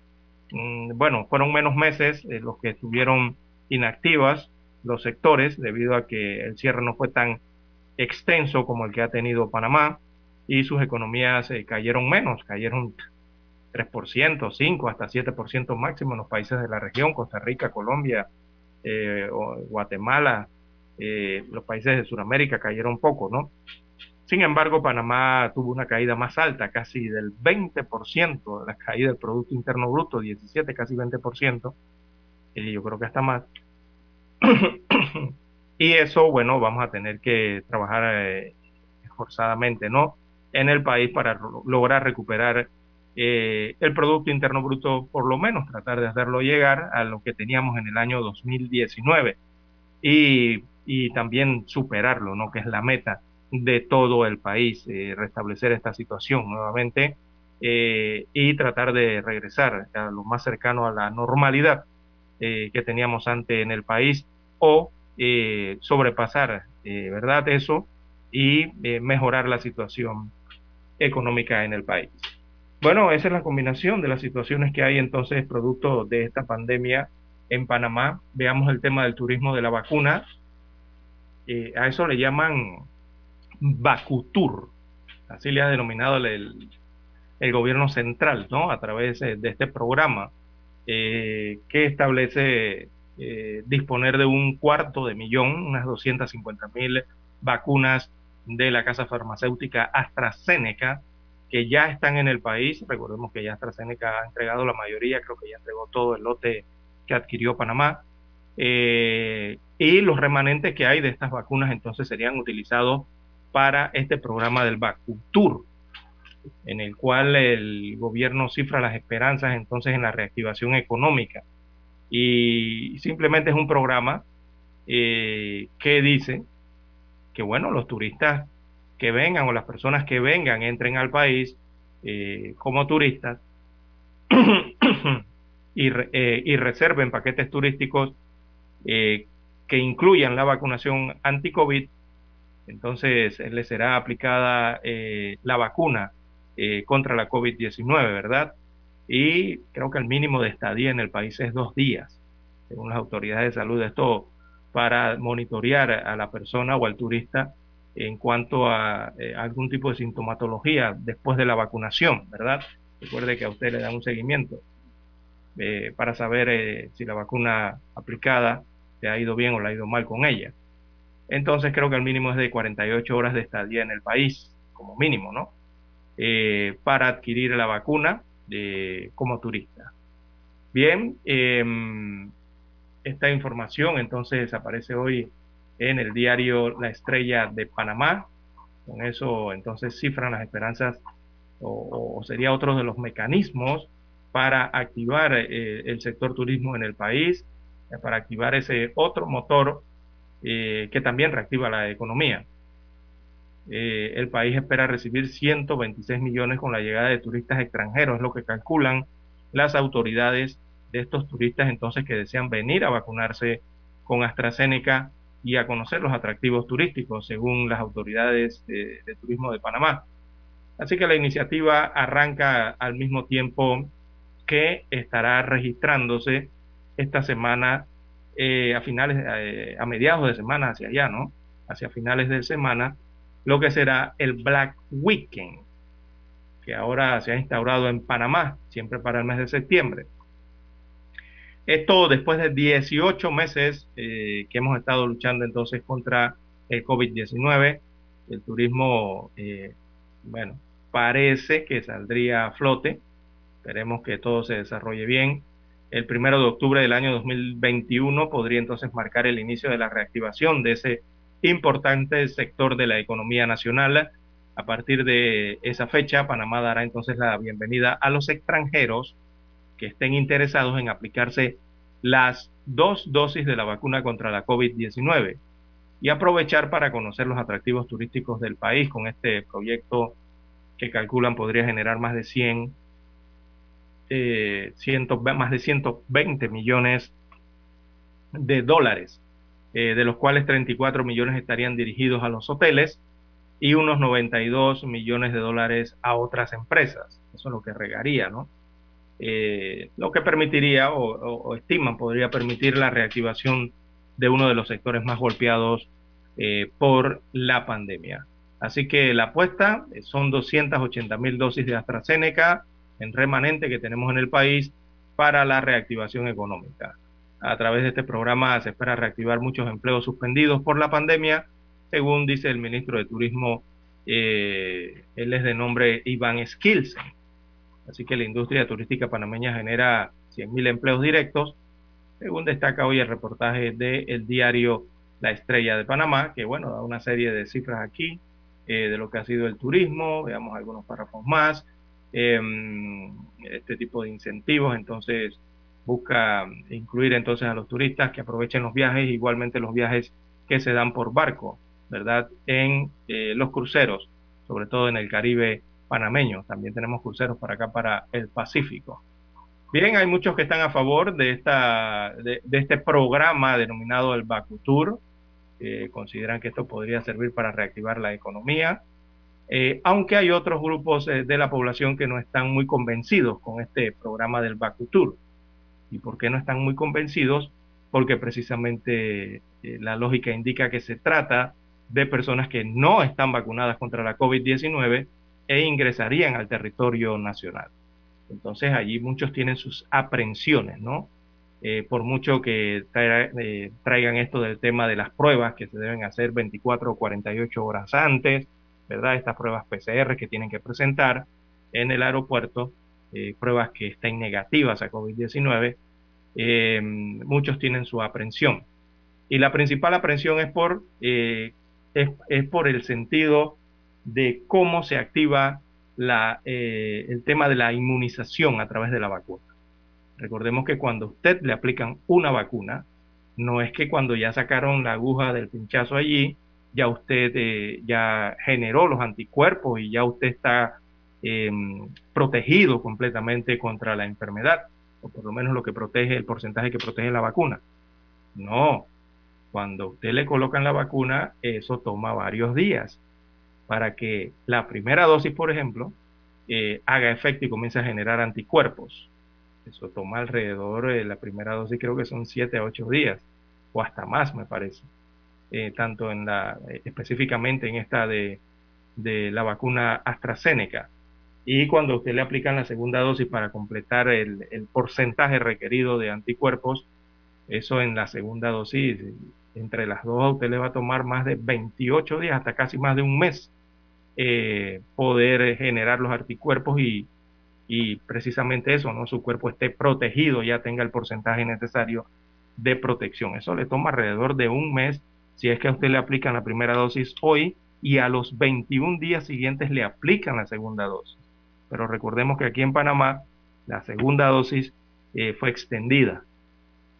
Mm, bueno, fueron menos meses eh, los que estuvieron inactivas los sectores debido a que el cierre no fue tan extenso como el que ha tenido Panamá y sus economías eh, cayeron menos, cayeron 3%, 5, hasta 7% máximo en los países de la región, Costa Rica, Colombia, eh, Guatemala, los países de Sudamérica cayeron poco, ¿no? Sin embargo, Panamá tuvo una caída más alta, casi del 20% de la caída del Producto Interno Bruto, 17, casi 20%, y yo creo que hasta más. y eso, bueno, vamos a tener que trabajar eh, esforzadamente, ¿no? En el país para lograr recuperar eh, el Producto Interno Bruto, por lo menos tratar de hacerlo llegar a lo que teníamos en el año 2019 y, y también superarlo, ¿no? Que es la meta de todo el país, eh, restablecer esta situación nuevamente eh, y tratar de regresar a lo más cercano a la normalidad eh, que teníamos antes en el país o sobrepasar, ¿verdad? Eso y mejorar la situación económica en el país. Bueno, esa es la combinación de las situaciones que hay entonces producto de esta pandemia en Panamá. Veamos el tema del turismo de la vacuna. a eso le llaman Bakutur, así le ha denominado el, el, gobierno central, ¿no? A través de este programa eh, que establece eh, disponer de un cuarto de millón, unas 250 mil vacunas de la casa farmacéutica AstraZeneca que ya están en el país. Recordemos que ya AstraZeneca ha entregado la mayoría, creo que ya entregó todo el lote que adquirió Panamá. Eh, y los remanentes que hay de estas vacunas entonces serían utilizados para este programa del Bacultur, en el cual el gobierno cifra las esperanzas entonces en la reactivación económica. Y simplemente es un programa eh, que dice que, bueno, los turistas que vengan o las personas que vengan entren al país eh, como turistas y, eh, y, reserven paquetes turísticos que incluyan la vacunación anti-COVID entonces le será aplicada eh, la vacuna eh, contra la COVID-19, ¿verdad? y creo que el mínimo de estadía en el país es dos días, según las autoridades de salud. Esto para monitorear a la persona o al turista en cuanto a eh, algún tipo de sintomatología después de la vacunación, ¿verdad? Recuerde que a usted le dan un seguimiento eh, para saber eh, si la vacuna aplicada le ha ido bien o le ha ido mal con ella. Entonces creo que el mínimo es de 48 horas de estadía en el país, como mínimo, ¿no? para adquirir la vacuna como turista. Bien, em, esta información entonces aparece hoy en el diario La Estrella de Panamá. Con eso entonces cifran las esperanzas o, sería otro de los mecanismos para activar eh, el sector turismo en el país, eh, para activar ese otro motor eh, que también reactiva la economía. el país espera recibir 126 millones con la llegada de turistas extranjeros, es lo que calculan las autoridades de estos turistas entonces que desean venir a vacunarse con AstraZeneca y a conocer los atractivos turísticos, según las autoridades de, turismo de Panamá. Así que la iniciativa arranca al mismo tiempo que estará registrándose esta semana eh, a finales, eh, a mediados de semana hacia allá, ¿no? Hacia finales de semana, lo que será el Black Weekend, que ahora se ha instaurado en Panamá, siempre para el mes de septiembre. Esto después de 18 meses eh, que hemos estado luchando entonces contra el COVID-19, el turismo, eh, bueno, parece que saldría a flote. Esperemos que todo se desarrolle bien. El primero de octubre del año 2021 podría entonces marcar el inicio de la reactivación de ese importante sector de la economía nacional. A partir de esa fecha, Panamá dará entonces la bienvenida a los extranjeros que estén interesados en aplicarse las dos dosis de la vacuna contra la COVID-19 y aprovechar para conocer los atractivos turísticos del país con este proyecto que calculan podría generar más de 100, eh, más de 120 millones de dólares, eh, de los cuales 34 millones estarían dirigidos a los hoteles y unos 92 millones de dólares a otras empresas. Eso es lo que regaría, ¿no? Eh, lo que permitiría o, estiman podría permitir la reactivación de uno de los sectores más golpeados por la pandemia. Así que la apuesta son 280 mil dosis de AstraZeneca en remanente que tenemos en el país para la reactivación económica. A través de este programa se espera reactivar muchos empleos suspendidos por la pandemia, según dice el ministro de Turismo, él es de nombre Iván Skilsen. Así que la industria turística panameña genera 100.000 empleos directos, según destaca hoy el reportaje del diario La Estrella de Panamá, que bueno, da una serie de cifras aquí eh, de lo que ha sido el turismo, veamos algunos párrafos más, em, este tipo de incentivos, entonces busca incluir entonces a los turistas que aprovechen los viajes, igualmente los viajes que se dan por barco, ¿verdad? En eh, los cruceros, sobre todo en el Caribe panameños. También tenemos cruceros para acá, para el Pacífico. Bien, hay muchos que están a favor de, esta, de, este programa denominado el Bacutur. que consideran que esto podría servir para reactivar la economía. Eh, aunque hay otros grupos eh, de la población que no están muy convencidos con este programa del Bacutur. ¿Y por qué no están muy convencidos? Porque precisamente eh, la lógica indica que se trata de personas que no están vacunadas contra la COVID-19 e ingresarían al territorio nacional. Entonces allí muchos tienen sus aprensiones, ¿no? Eh, por mucho que eh, traigan esto del tema de las pruebas que se deben hacer 24 o 48 horas antes, ¿verdad? Estas pruebas PCR que tienen que presentar en el aeropuerto, eh, pruebas que estén negativas a COVID-19, muchos tienen su aprensión. Y la principal aprensión es por, es, es por el sentido de cómo se activa la, eh, el tema de la inmunización a través de la vacuna. Recordemos que cuando usted le aplican una vacuna, no es que cuando ya sacaron la aguja del pinchazo allí, ya usted eh, ya generó los anticuerpos y ya usted está em, protegido completamente contra la enfermedad, o por lo menos lo que protege, el porcentaje que protege la vacuna. No, cuando usted le colocan la vacuna, eso toma varios días para que la primera dosis, por ejemplo, eh, haga efecto y comience a generar anticuerpos. Eso toma alrededor de la primera dosis, creo que son 7 a 8 días, o hasta más, me parece. Eh, tanto en la, específicamente en esta de, de la vacuna AstraZeneca. Y cuando usted le aplican la segunda dosis para completar el, porcentaje requerido de anticuerpos, eso en la segunda dosis, entre las dos usted le va a tomar más de 28 días, hasta casi más de un mes, eh, poder generar los anticuerpos y, y precisamente eso, ¿no? Su cuerpo esté protegido, ya tenga el porcentaje necesario de protección. Eso le toma alrededor de un mes si es que a usted le aplican la primera dosis hoy y a los 21 días siguientes le aplican la segunda dosis. Pero recordemos que aquí en Panamá la segunda dosis eh, fue extendida.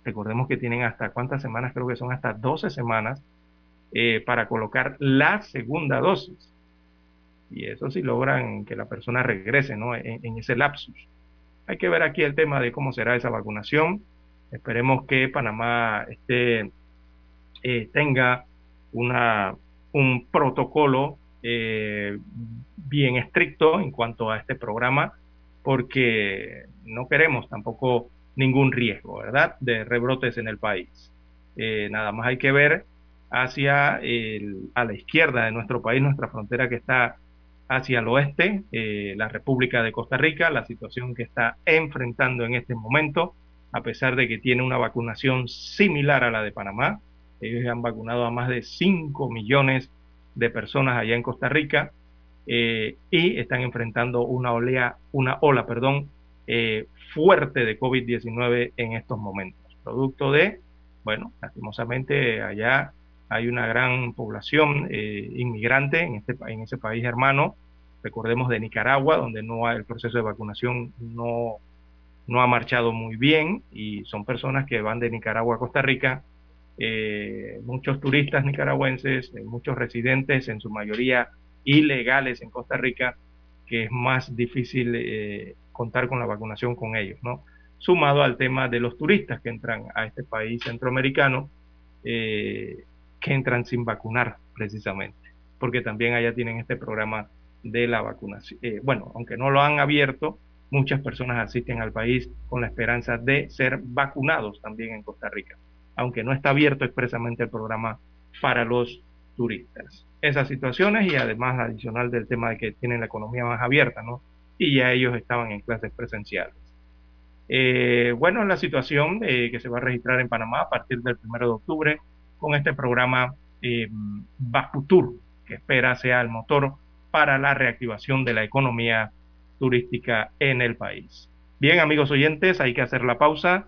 Recordemos que tienen hasta cuántas semanas, creo que son hasta 12 semanas eh, para colocar la segunda dosis. Y eso sí logran que la persona regrese ¿no? en, ese lapsus. Hay que ver aquí el tema de cómo será esa vacunación. Esperemos que Panamá esté, eh, tenga una un protocolo eh, bien estricto en cuanto a este programa, porque no queremos tampoco ningún riesgo, ¿verdad?, de rebrotes en el país. Eh, nada más hay que ver hacia el, a la izquierda de nuestro país, nuestra frontera que está hacia el oeste, eh, la República de Costa Rica, la situación que está enfrentando en este momento, a pesar de que tiene una vacunación similar a la de Panamá, ellos han vacunado a más de 5 millones de personas allá en Costa Rica eh, y están enfrentando una, olea, una ola perdón, eh, fuerte de COVID-19 en estos momentos. Producto de, bueno, lastimosamente allá hay una gran población eh, inmigrante en, este, en ese país hermano, recordemos de Nicaragua, donde no el proceso de vacunación no, no ha marchado muy bien y son personas que van de Nicaragua a Costa Rica eh, muchos turistas nicaragüenses, eh, muchos residentes, en su mayoría ilegales en Costa Rica, que es más difícil eh, contar con la vacunación con ellos, ¿no? Sumado al tema de los turistas que entran a este país centroamericano, que entran sin vacunar precisamente, porque también allá tienen este programa de la vacunación. bueno, aunque no lo han abierto, muchas personas asisten al país con la esperanza de ser vacunados también en Costa Rica aunque no está abierto expresamente el programa para los turistas. Esas situaciones y además adicional del tema de que tienen la economía más abierta, ¿no? Y ya ellos estaban en clases presenciales. Eh, bueno, la situación eh, que se va a registrar en Panamá a partir del 1 de octubre con este programa eh, que espera sea el motor para la reactivación de la economía turística en el país. Bien, amigos oyentes, hay que hacer la pausa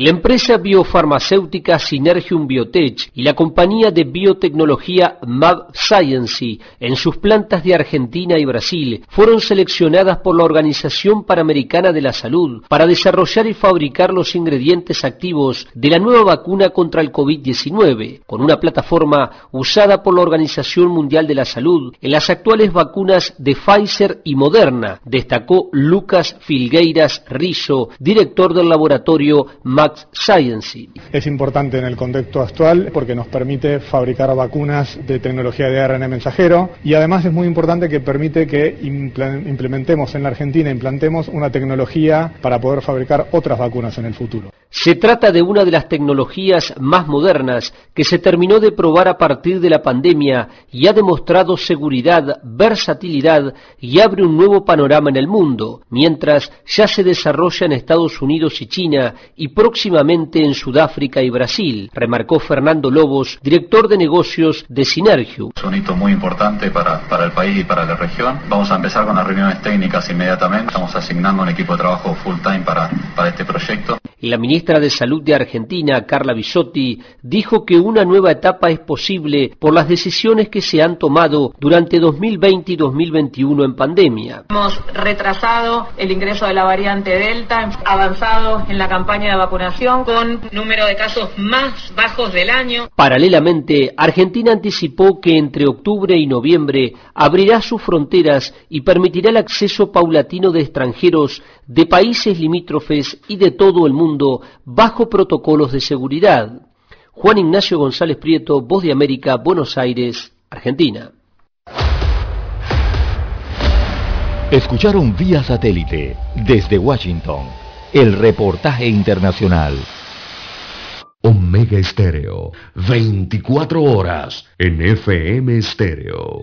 La empresa biofarmacéutica Synergium Biotech y la compañía de biotecnología Mab Science en sus plantas de Argentina y Brasil fueron seleccionadas por la Organización Panamericana de la Salud para desarrollar y fabricar los ingredientes activos de la nueva vacuna contra el COVID-19, con una plataforma usada por la Organización Mundial de la Salud en las actuales vacunas de Pfizer y Moderna, destacó Lucas Filgueiras Rizzo, director del laboratorio Es importante en el contexto actual porque nos permite fabricar vacunas de tecnología de ARN mensajero y además es muy importante que permite que implementemos en la Argentina, implantemos una tecnología para poder fabricar otras vacunas en el futuro. Se trata de una de las tecnologías más modernas que se terminó de probar a partir de la pandemia y ha demostrado seguridad, versatilidad y abre un nuevo panorama en el mundo, mientras ya se desarrolla en Estados Unidos y China y próximamente en Sudáfrica y Brasil, remarcó Fernando Lobos, director de negocios de Synergium. Es un hito muy importante para, para el país y para la región. Vamos a empezar con las reuniones técnicas inmediatamente. Estamos asignando un equipo de trabajo full time para, para este proyecto. La ministra de Salud de Argentina, Carla Bisotti, dijo que una nueva etapa es posible por las decisiones que se han tomado durante 2020 y 2021 en pandemia. Hemos retrasado el ingreso de la variante Delta, avanzado en la campaña de vacunación con número de casos más bajos del año. Paralelamente, Argentina anticipó que entre octubre y noviembre abrirá sus fronteras y permitirá el acceso paulatino de extranjeros de países limítrofes y de todo el mundo bajo protocolos de seguridad. Juan Ignacio González Prieto, Voz de América, Buenos Aires, Argentina. Escucharon vía satélite desde Washington el reportaje internacional. Omega Estéreo, 24 horas en FM Estéreo.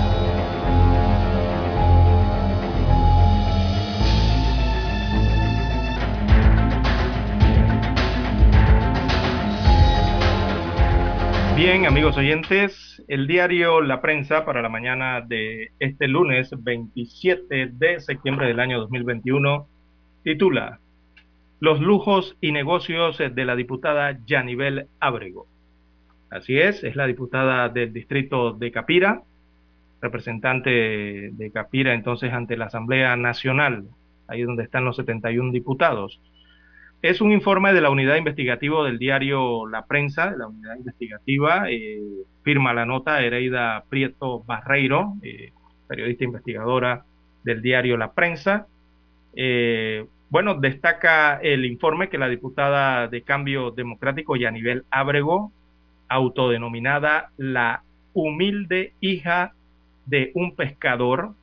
Bien, amigos oyentes, el diario La Prensa para la mañana de este lunes 27 de septiembre del año 2021 titula Los lujos y negocios de la diputada Yanibel Ábrego. Así es, es la diputada del distrito de Capira, representante de Capira entonces ante la Asamblea Nacional, ahí donde están los 71 diputados. Es un informe de la unidad investigativa del diario La Prensa, de la unidad investigativa. Eh, firma la nota Ereida Prieto Barreiro, eh, periodista investigadora del diario La Prensa. Eh, bueno, destaca el informe que la diputada de Cambio Democrático y a nivel Ábrego, autodenominada la humilde hija de un pescador,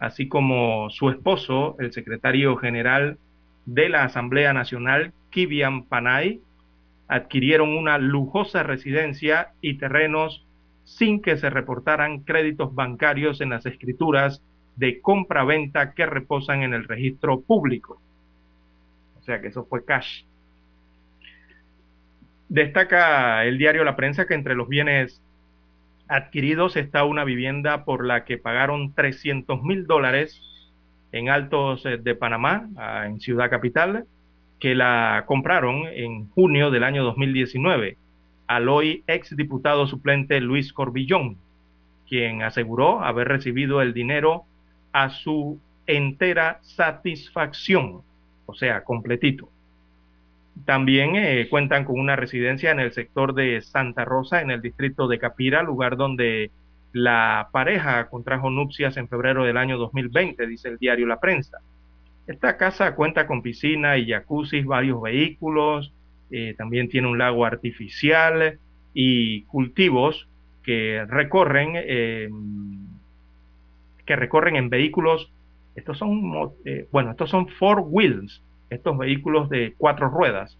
así como su esposo, el secretario general de la Asamblea Nacional, Kibian Panay, adquirieron una lujosa residencia y terrenos sin que se reportaran créditos bancarios en las escrituras de compra-venta que reposan en el registro público. O sea que eso fue cash. Destaca el diario La Prensa que entre los bienes adquiridos está una vivienda por la que pagaron 300 mil dólares en Altos eh, de Panamá, en Ciudad Capital, que la compraron en junio del año 2019 al hoy ex diputado suplente Luis Corbillón, quien aseguró haber recibido el dinero a su entera satisfacción, o sea, completito. También eh, cuentan con una residencia en el sector de Santa Rosa, en el distrito de Capira, lugar donde la pareja contrajo nupcias en febrero del año 2020, dice el diario La Prensa. Esta casa cuenta con piscina y jacuzzi, varios vehículos, eh, también tiene un lago artificial y cultivos que recorren, eh, que recorren en vehículos. Estos son, eh, bueno, estos son four wheels, estos vehículos de cuatro ruedas,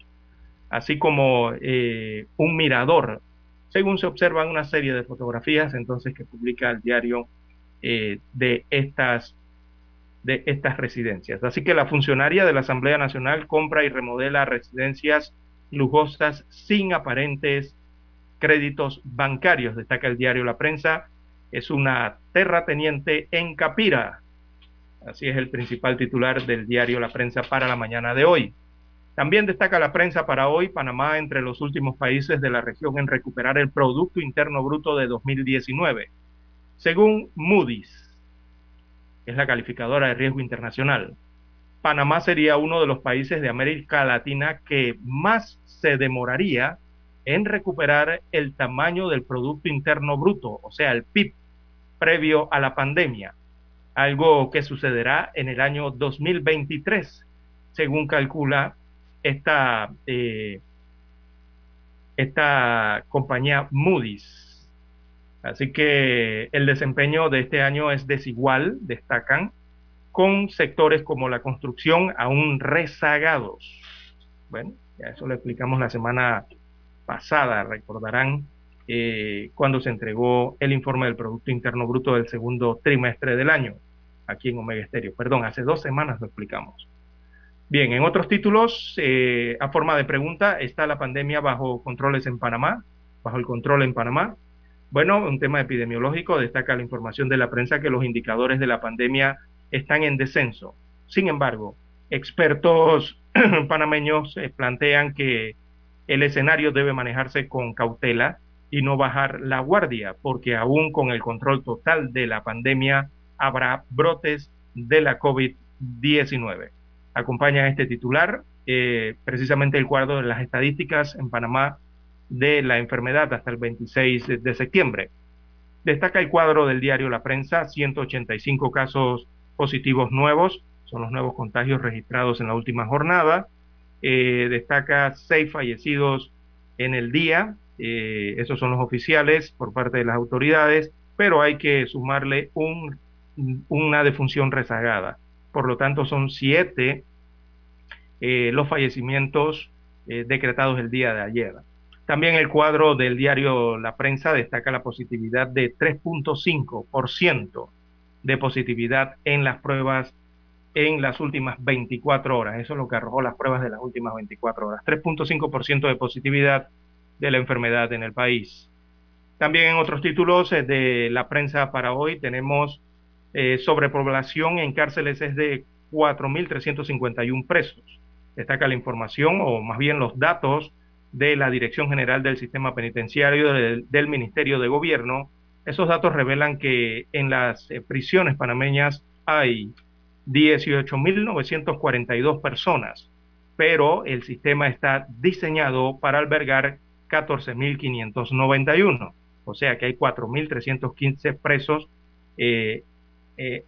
así como un mirador según se observan una serie de fotografías entonces que publica el diario eh, de, estas, de estas residencias. Así que la funcionaria de la Asamblea Nacional compra y remodela residencias lujosas sin aparentes créditos bancarios, destaca el diario La Prensa. Es una terrateniente en Capira. Así es el principal titular del diario La Prensa para la mañana de hoy. También destaca la prensa para hoy, Panamá entre los últimos países de la región en recuperar el Producto Interno Bruto de 2019, según Moody's, que es la calificadora de riesgo internacional. Panamá sería uno de los países de América Latina que más se demoraría en recuperar el tamaño del Producto Interno Bruto, o sea, el PIB, previo a la pandemia, algo que sucederá en el año 2023, según calcula esta, eh, esta compañía Moody's. Así que el desempeño de este año es desigual, destacan, con sectores como la construcción aún rezagados. Bueno, ya eso lo explicamos la semana pasada, recordarán, eh, cuando se entregó el informe del Producto Interno Bruto del segundo trimestre del año, aquí en Omega Estéreo. Perdón, hace dos semanas lo explicamos. Bien, en otros títulos, eh, a forma de pregunta, ¿está la pandemia bajo controles en Panamá? ¿Bajo el control en Panamá? Bueno, un tema epidemiológico destaca la información de la prensa que los indicadores de la pandemia están en descenso. Sin embargo, expertos panameños eh, plantean que el escenario debe manejarse con cautela y no bajar la guardia, porque aún con el control total de la pandemia habrá brotes de la COVID-19. Acompaña este titular eh, precisamente el cuadro de las estadísticas en Panamá de la enfermedad hasta el 26 de septiembre. Destaca el cuadro del diario La Prensa, 185 casos positivos nuevos, son los nuevos contagios registrados en la última jornada. Eh, destaca seis fallecidos en el día, eh, esos son los oficiales por parte de las autoridades, pero hay que sumarle un, una defunción rezagada. Por lo tanto, son siete eh, los fallecimientos decretados el día de ayer. También el cuadro del diario La Prensa destaca la positividad de 3.5% de positividad en las pruebas en las últimas 24 horas. Eso es lo que arrojó las pruebas de las últimas 24 horas. 3.5% de positividad de la enfermedad en el país. También en otros títulos eh, de la prensa para hoy tenemos eh, sobrepoblación en cárceles es de 4.351 presos. Destaca la información o más bien los datos de la Dirección General del Sistema Penitenciario del, Ministerio de Gobierno, esos datos revelan que en las eh, prisiones panameñas hay 18.942 personas, pero el sistema está diseñado para albergar 14.591, o sea que hay 4.315 presos, eh, eh,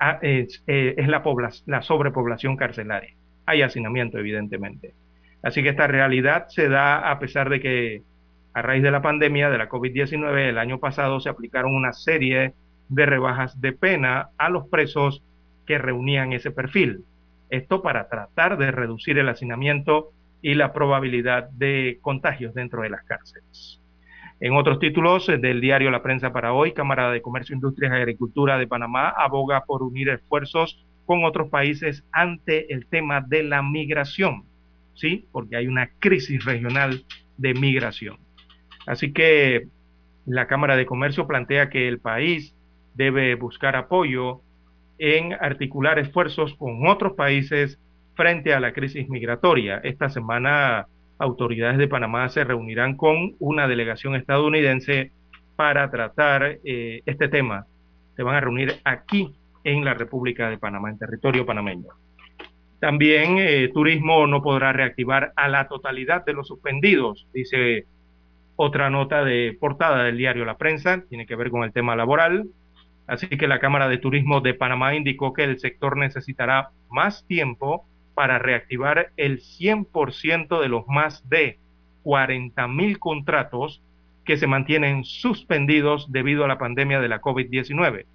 es, la, la sobrepoblación carcelaria. Hay hacinamiento, evidentemente. Así que esta realidad se da a pesar de que a raíz de la pandemia de la COVID-19 el año pasado se aplicaron una serie de rebajas de pena a los presos que reunían ese perfil. Esto para tratar de reducir el hacinamiento y la probabilidad de contagios dentro de las cárceles. En otros títulos del diario La Prensa para hoy, Cámara de Comercio, Industrias y Agricultura de Panamá aboga por unir esfuerzos con otros países ante el tema de la migración. ¿sí? Porque hay una crisis regional de migración. Así que la Cámara de Comercio plantea que el país debe buscar apoyo en articular esfuerzos con otros países frente a la crisis migratoria. Esta semana autoridades de Panamá se reunirán con una delegación estadounidense para tratar eh, este tema. Se van a reunir aquí en la República de Panamá, en territorio panameño. También eh, turismo no podrá reactivar a la totalidad de los suspendidos, dice otra nota de portada del diario La Prensa, tiene que ver con el tema laboral. Así que la Cámara de Turismo de Panamá indicó que el sector necesitará más tiempo para reactivar el 100% de los más de 40 mil contratos que se mantienen suspendidos debido a la pandemia de la COVID-19.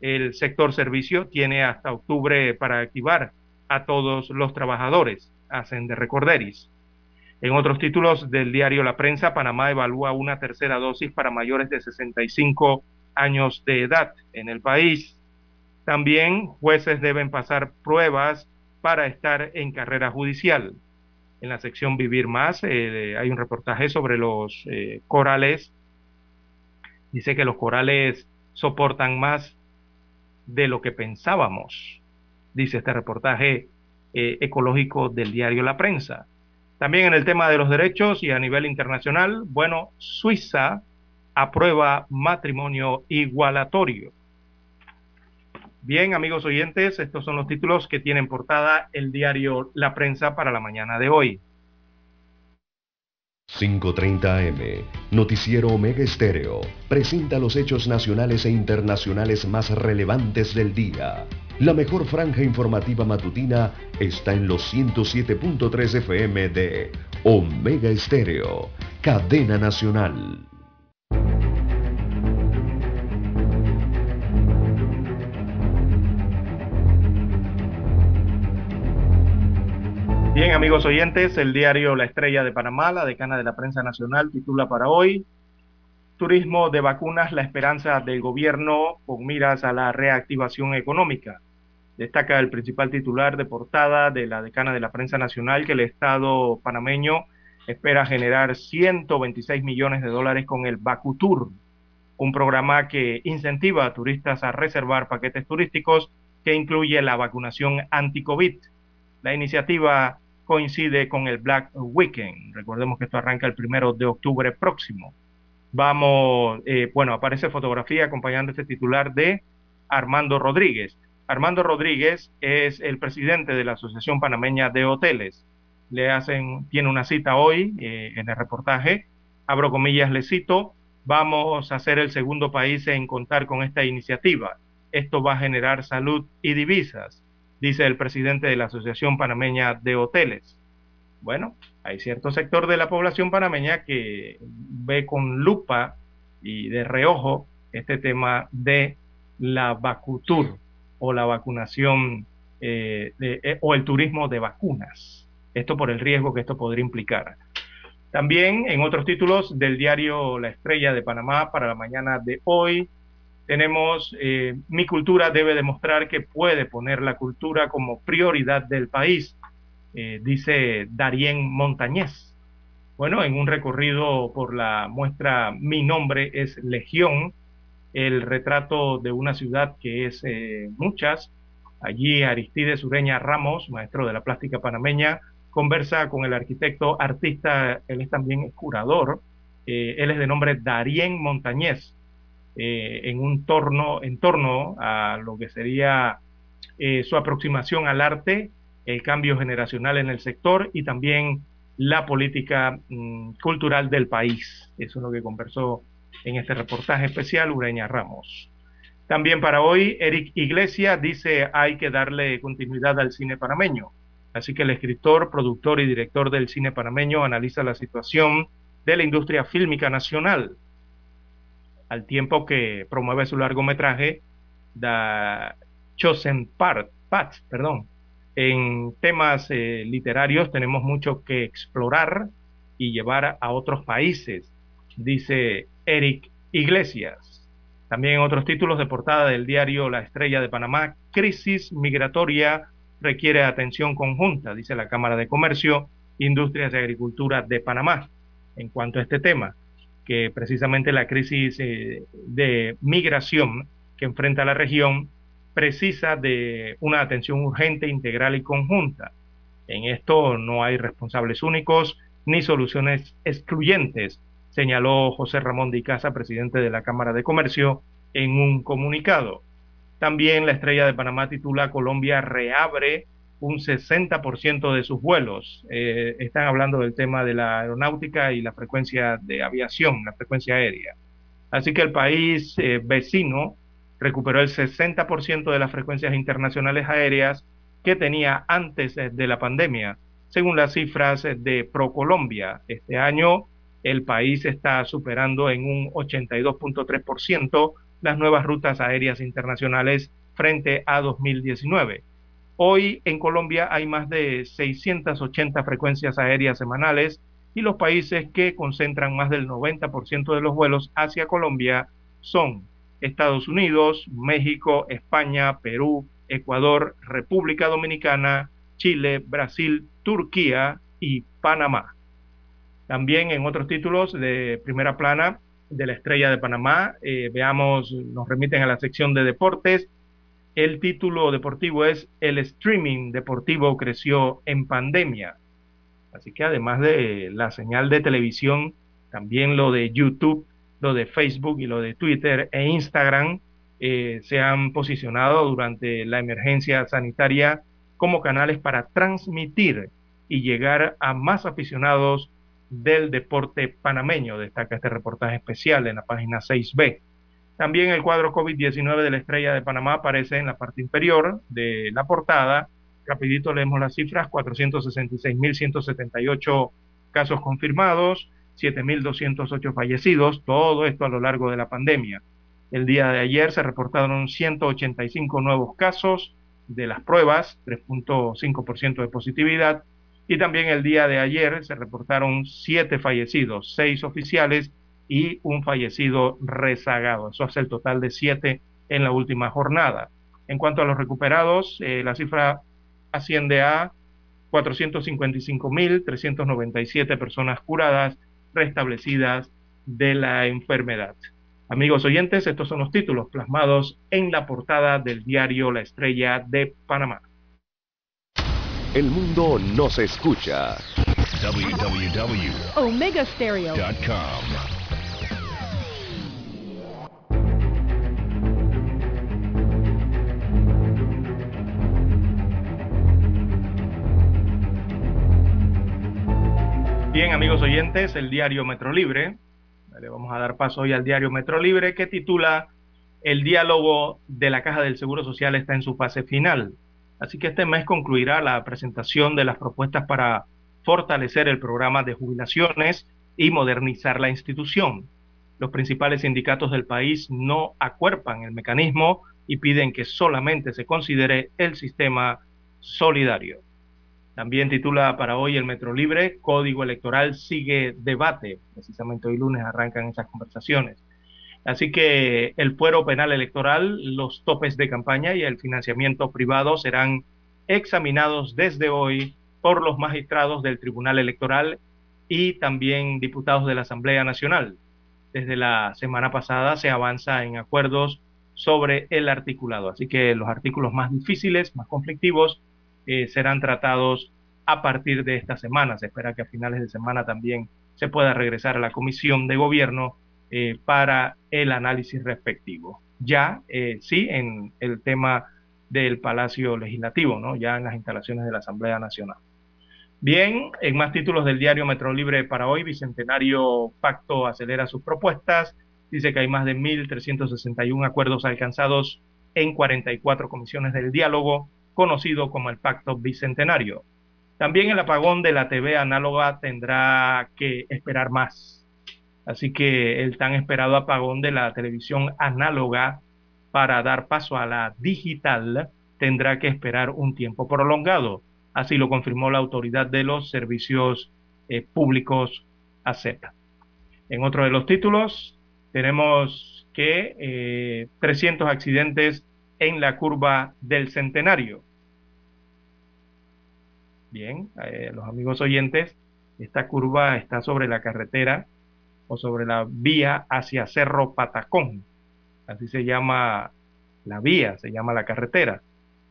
El sector servicio tiene hasta octubre para activar a todos los trabajadores, hacen de recorderis. En otros títulos del diario La Prensa, Panamá evalúa una tercera dosis para mayores de 65 años de edad en el país. También jueces deben pasar pruebas para estar en carrera judicial. En la sección Vivir Más eh, hay un reportaje sobre los eh, corales. Dice que los corales soportan más de lo que pensábamos dice este reportaje eh, ecológico del diario La Prensa. También en el tema de los derechos y a nivel internacional, bueno, Suiza aprueba matrimonio igualatorio. Bien, amigos oyentes, estos son los títulos que tienen portada el diario La Prensa para la mañana de hoy. 5.30 AM, Noticiero Omega Estéreo, presenta los hechos nacionales e internacionales más relevantes del día. La mejor franja informativa matutina está en los 107.3 FM de Omega Estéreo, cadena nacional. Bien, amigos oyentes, el diario La Estrella de Panamá, la decana de la prensa nacional, titula para hoy Turismo de vacunas, la esperanza del gobierno con miras a la reactivación económica. Destaca el principal titular de portada de la decana de la prensa nacional que el Estado panameño espera generar 126 millones de dólares con el Bacutur, un programa que incentiva a turistas a reservar paquetes turísticos que incluye la vacunación anti-COVID. La iniciativa coincide con el Black Weekend. Recordemos que esto arranca el primero de octubre próximo. Vamos, eh, bueno, aparece fotografía acompañando este titular de Armando Rodríguez. Armando Rodríguez es el presidente de la Asociación Panameña de Hoteles. Le hacen, tiene una cita hoy eh, en el reportaje. Abro comillas, le cito, vamos a ser el segundo país en contar con esta iniciativa. Esto va a generar salud y divisas dice el presidente de la Asociación Panameña de Hoteles. Bueno, hay cierto sector de la población panameña que ve con lupa y de reojo este tema de la vacutur o la vacunación eh, eh, o el turismo de vacunas. Esto por el riesgo que esto podría implicar. También en otros títulos del diario La Estrella de Panamá para la mañana de hoy, tenemos eh, mi cultura debe demostrar que puede poner la cultura como prioridad del país, eh, dice Darien Montañez. Bueno, en un recorrido por la muestra Mi nombre es Legión, el retrato de una ciudad que es eh, muchas. Allí Aristides Ureña Ramos, maestro de la plástica panameña, conversa con el arquitecto artista, él es también curador, él es de nombre Darien Montañez eh, en un torno, en torno a lo que sería eh, su aproximación al arte, el cambio generacional en el sector y también la política mm, cultural del país. Eso es lo que conversó en este reportaje especial Ureña Ramos. También para hoy, Eric Iglesias dice hay que darle continuidad al cine panameño. Así que el escritor, productor y director del cine panameño analiza la situación de la industria fílmica nacional al tiempo que promueve su largometraje The Chosen Part, perdón. En temas eh, literarios tenemos mucho que explorar y llevar a otros países, dice Eric Iglesias. También otros títulos de portada del diario La Estrella de Panamá, crisis migratoria requiere atención conjunta, dice la Cámara de Comercio, Industrias y Agricultura de Panamá. En cuanto a este tema, que precisamente la crisis eh, de migración que enfrenta la región precisa de una atención urgente, integral y conjunta. En esto no hay responsables únicos ni soluciones excluyentes, señaló José Ramón de Icaza, presidente de la Cámara de Comercio, en un comunicado. También la estrella de Panamá titula Colombia reabre un 60% de sus vuelos. Eh, están hablando del tema de la aeronáutica y la frecuencia de aviación, la frecuencia aérea. Así que el país eh, vecino recuperó el 60% de las frecuencias internacionales aéreas que tenía antes eh, de la pandemia, según las cifras de ProColombia. Este año el país está superando en un 82.3% las nuevas rutas aéreas internacionales frente a 2019 Hoy en Colombia hay más de 680 frecuencias aéreas semanales y los países que concentran más del 90% de los vuelos hacia Colombia son Estados Unidos, México, España, Perú, Ecuador, República Dominicana, Chile, Brasil, Turquía y Panamá. También en otros títulos de primera plana de la estrella de Panamá, eh, veamos, nos remiten a la sección de deportes, el título deportivo es El streaming deportivo creció en pandemia. Así que además de la señal de televisión, también lo de YouTube, lo de Facebook y lo de Twitter e Instagram eh, se han posicionado durante la emergencia sanitaria como canales para transmitir y llegar a más aficionados del deporte panameño, destaca este reportaje especial en la página 6B. También el cuadro COVID-19 de la Estrella de Panamá aparece en la parte inferior de la portada. Rapidito leemos las cifras, 466.178 casos confirmados, 7.208 fallecidos, todo esto a lo largo de la pandemia. El día de ayer se reportaron 185 nuevos casos de las pruebas, 3.5% de positividad, y también el día de ayer se reportaron 7 fallecidos, 6 oficiales y un fallecido rezagado. Eso hace el total de 7 en la última jornada. En cuanto a los recuperados, eh, la cifra asciende a 455.397 personas curadas, restablecidas de la enfermedad. Amigos oyentes, estos son los títulos plasmados en la portada del diario La Estrella de Panamá. El mundo nos escucha. www.omegastereo.com Bien, amigos oyentes, el diario Metro Libre le vamos a dar paso hoy al diario Metro Libre que titula El diálogo de la Caja del Seguro Social está en su fase final. Así que este mes concluirá la presentación de las propuestas para fortalecer el programa de jubilaciones y modernizar la institución. Los principales sindicatos del país no acuerpan el mecanismo y piden que solamente se considere el sistema solidario. También titula para hoy el Metro Libre, Código Electoral sigue debate. Precisamente hoy lunes arrancan esas conversaciones. Así que el fuero penal electoral, los topes de campaña y el financiamiento privado serán examinados desde hoy por los magistrados del Tribunal Electoral y también diputados de la Asamblea Nacional. Desde la semana pasada se avanza en acuerdos sobre el articulado, así que los artículos más difíciles, más conflictivos, eh, serán tratados a partir de esta semana. Se espera que a finales de semana también se pueda regresar a la comisión de gobierno eh, para el análisis respectivo. Ya, eh, sí, en el tema del Palacio Legislativo, ¿no? ya en las instalaciones de la Asamblea Nacional. Bien, en más títulos del diario Metro Libre para hoy, Bicentenario Pacto acelera sus propuestas. Dice que hay más de 1.361 acuerdos alcanzados en 44 comisiones del diálogo conocido como el Pacto Bicentenario. También el apagón de la TV análoga tendrá que esperar más. Así que el tan esperado apagón de la televisión análoga para dar paso a la digital tendrá que esperar un tiempo prolongado. Así lo confirmó la autoridad de los servicios eh, públicos AZ. En otro de los títulos tenemos que 300 eh, accidentes en la curva del centenario. Bien, eh, los amigos oyentes, esta curva está sobre la carretera o sobre la vía hacia Cerro Patacón. Así se llama la vía, se llama la carretera,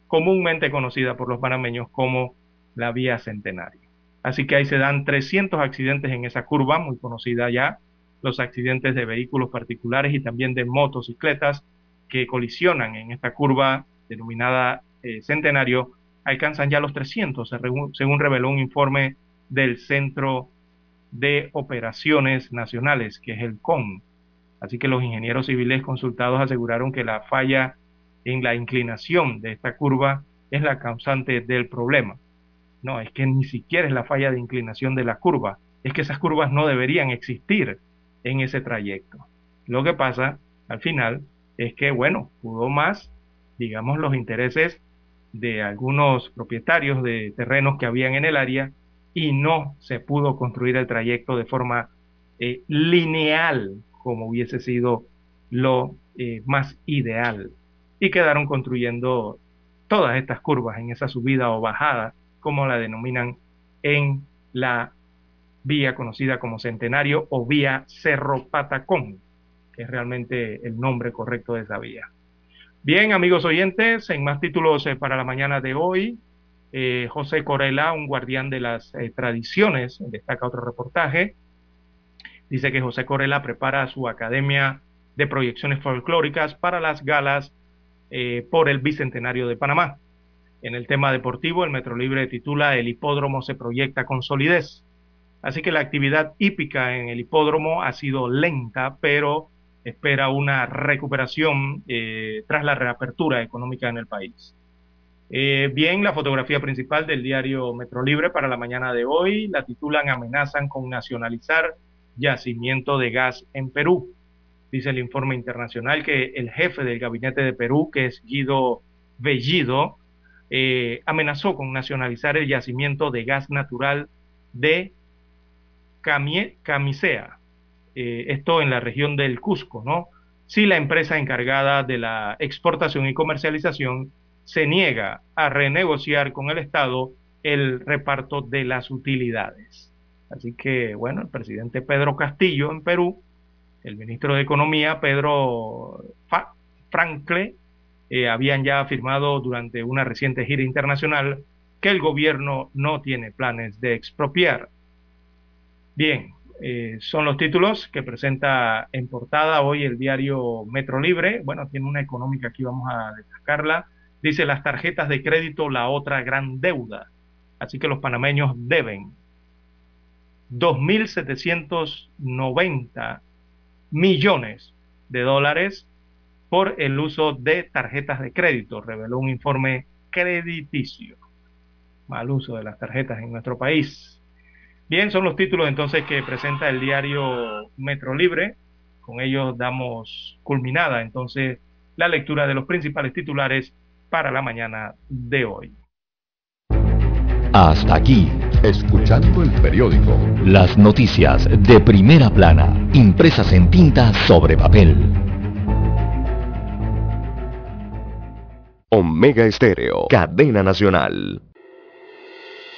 comúnmente conocida por los panameños como la vía Centenario. Así que ahí se dan 300 accidentes en esa curva, muy conocida ya, los accidentes de vehículos particulares y también de motocicletas que colisionan en esta curva denominada eh, Centenario alcanzan ya los 300, según reveló un informe del Centro de Operaciones Nacionales, que es el CON. Así que los ingenieros civiles consultados aseguraron que la falla en la inclinación de esta curva es la causante del problema. No, es que ni siquiera es la falla de inclinación de la curva, es que esas curvas no deberían existir en ese trayecto. Lo que pasa al final es que, bueno, pudo más, digamos, los intereses de algunos propietarios de terrenos que habían en el área y no se pudo construir el trayecto de forma eh, lineal como hubiese sido lo eh, más ideal. Y quedaron construyendo todas estas curvas en esa subida o bajada, como la denominan en la vía conocida como Centenario o vía Cerro Patacón, que es realmente el nombre correcto de esa vía. Bien, amigos oyentes, en más títulos eh, para la mañana de hoy, eh, José Corella, un guardián de las eh, tradiciones, destaca otro reportaje. Dice que José Corella prepara su academia de proyecciones folclóricas para las galas por el Bicentenario de Panamá. En el tema deportivo, el Metro Libre titula El hipódromo se proyecta con solidez. Así que la actividad hípica en el hipódromo ha sido lenta, pero espera una recuperación eh, tras la reapertura económica en el país. Eh, bien, la fotografía principal del diario Metro Libre para la mañana de hoy la titulan Amenazan con nacionalizar yacimiento de gas en Perú. Dice el informe internacional que el jefe del gabinete de Perú, que es Guido Bellido, eh, amenazó con nacionalizar el yacimiento de gas natural de Camisea, eh, esto en la región del Cusco, ¿no? Si la empresa encargada de la exportación y comercialización se niega a renegociar con el Estado el reparto de las utilidades. Así que, bueno, el presidente Pedro Castillo en Perú, el ministro de Economía Pedro Francle, eh, habían ya afirmado durante una reciente gira internacional que el gobierno no tiene planes de expropiar. Bien, eh, son los títulos que presenta en portada hoy el diario Metro Libre. Bueno, tiene una económica aquí, vamos a destacarla. Dice las tarjetas de crédito, la otra gran deuda. Así que los panameños deben 2.790 millones de dólares por el uso de tarjetas de crédito, reveló un informe crediticio. Mal uso de las tarjetas en nuestro país. Bien, son los títulos entonces que presenta el diario Metro Libre. Con ellos damos culminada entonces la lectura de los principales titulares para la mañana de hoy. Hasta aquí, escuchando el periódico. Las noticias de primera plana, impresas en tinta sobre papel. Omega Estéreo, cadena nacional.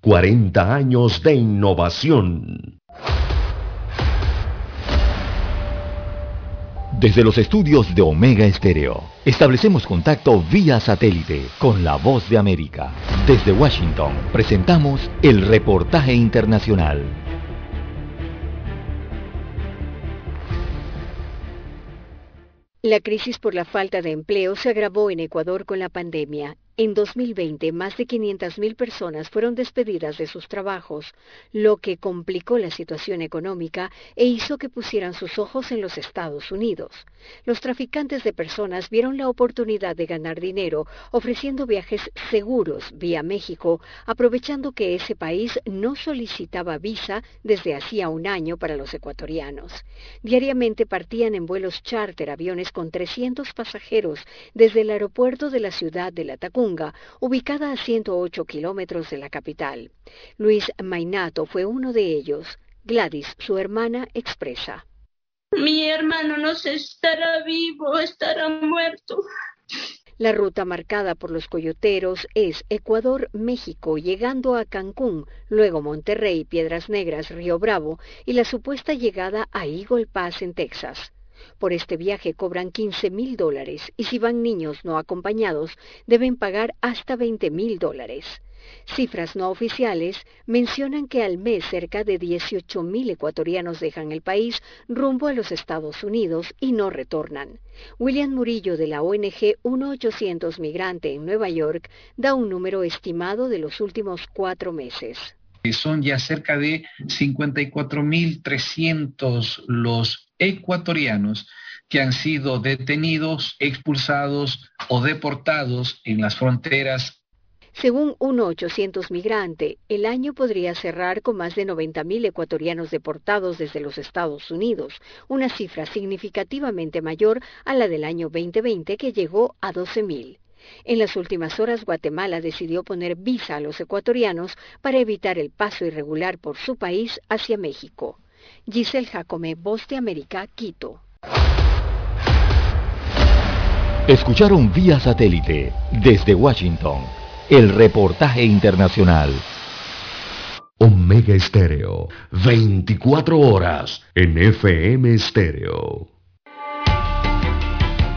40 años de innovación. Desde los estudios de Omega Estéreo, establecemos contacto vía satélite con la voz de América. Desde Washington, presentamos el reportaje internacional. La crisis por la falta de empleo se agravó en Ecuador con la pandemia en 2020, más de 500.000 personas fueron despedidas de sus trabajos, lo que complicó la situación económica e hizo que pusieran sus ojos en los Estados Unidos. Los traficantes de personas vieron la oportunidad de ganar dinero ofreciendo viajes seguros vía México, aprovechando que ese país no solicitaba visa desde hacía un año para los ecuatorianos. Diariamente partían en vuelos charter aviones con 300 pasajeros desde el aeropuerto de la ciudad de La ubicada a 108 kilómetros de la capital. Luis Mainato fue uno de ellos. Gladys, su hermana, expresa. Mi hermano no sé estará vivo, estará muerto. La ruta marcada por los coyoteros es Ecuador-México, llegando a Cancún, luego Monterrey, Piedras Negras, Río Bravo y la supuesta llegada a Eagle Pass en Texas. Por este viaje cobran 15 mil dólares y si van niños no acompañados deben pagar hasta 20 mil dólares. Cifras no oficiales mencionan que al mes cerca de 18 mil ecuatorianos dejan el país rumbo a los Estados Unidos y no retornan. William Murillo de la ONG 1800 Migrante en Nueva York da un número estimado de los últimos cuatro meses. Son ya cerca de 54.300 los ecuatorianos que han sido detenidos, expulsados o deportados en las fronteras. Según 1.800 migrante, el año podría cerrar con más de 90.000 ecuatorianos deportados desde los Estados Unidos, una cifra significativamente mayor a la del año 2020 que llegó a 12.000. En las últimas horas, Guatemala decidió poner visa a los ecuatorianos para evitar el paso irregular por su país hacia México. Giselle Jacome, Voz de América, Quito. Escucharon vía satélite desde Washington el reportaje internacional. Omega Estéreo, 24 horas en FM Estéreo.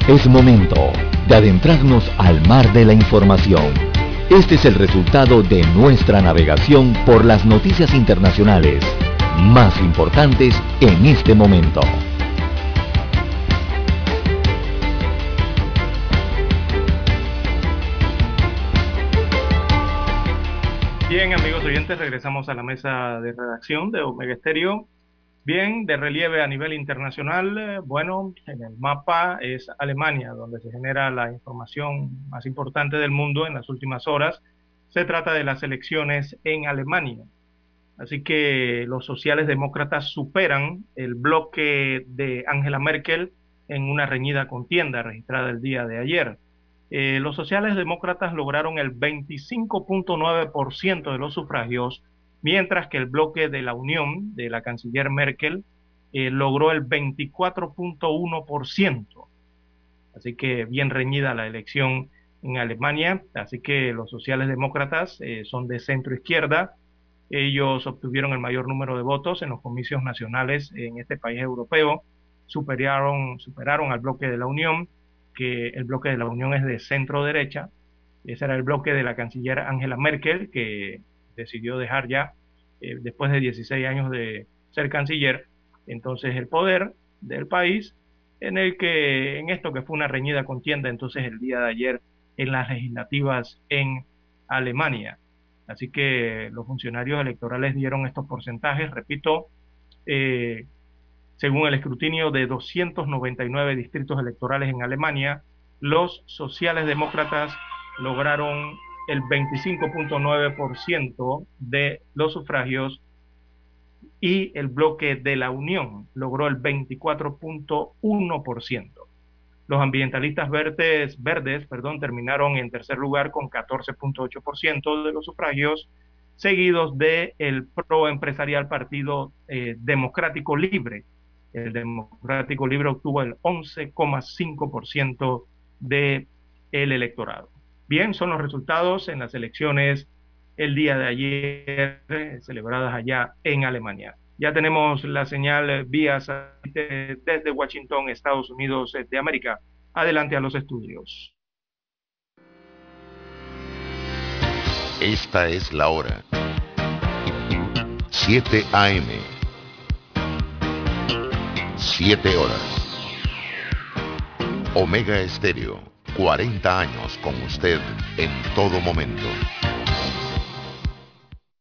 Es momento de adentrarnos al mar de la información. Este es el resultado de nuestra navegación por las noticias internacionales más importantes en este momento. Bien, amigos oyentes, regresamos a la mesa de redacción de Omega Estéreo. Bien, de relieve a nivel internacional, eh, bueno, en el mapa es Alemania, donde se genera la información más importante del mundo en las últimas horas. Se trata de las elecciones en Alemania. Así que los sociales demócratas superan el bloque de Angela Merkel en una reñida contienda registrada el día de ayer. Eh, los sociales demócratas lograron el 25.9% de los sufragios, mientras que el bloque de la Unión de la canciller Merkel eh, logró el 24.1%. Así que bien reñida la elección en Alemania. Así que los sociales demócratas eh, son de centro izquierda. Ellos obtuvieron el mayor número de votos en los comicios nacionales en este país europeo. Superaron, superaron al bloque de la Unión que el bloque de la Unión es de centro derecha. Ese era el bloque de la canciller Angela Merkel, que decidió dejar ya, eh, después de 16 años de ser canciller, entonces el poder del país, en el que, en esto que fue una reñida contienda, entonces el día de ayer en las legislativas en Alemania. Así que los funcionarios electorales dieron estos porcentajes, repito, eh, según el escrutinio de 299 distritos electorales en Alemania, los sociales demócratas lograron el 25.9% de los sufragios y el bloque de la Unión logró el 24.1%. Los ambientalistas verdes, verdes perdón, terminaron en tercer lugar con 14.8% de los sufragios, seguidos del el proempresarial Partido eh, Democrático Libre, el Democrático Libre obtuvo el 11,5% del el electorado. Bien, son los resultados en las elecciones el día de ayer eh, celebradas allá en Alemania. Ya tenemos la señal vía desde Washington, Estados Unidos de América. Adelante a los estudios. Esta es la hora. 7 AM 7 horas. Omega Estéreo, 40 años con usted en todo momento.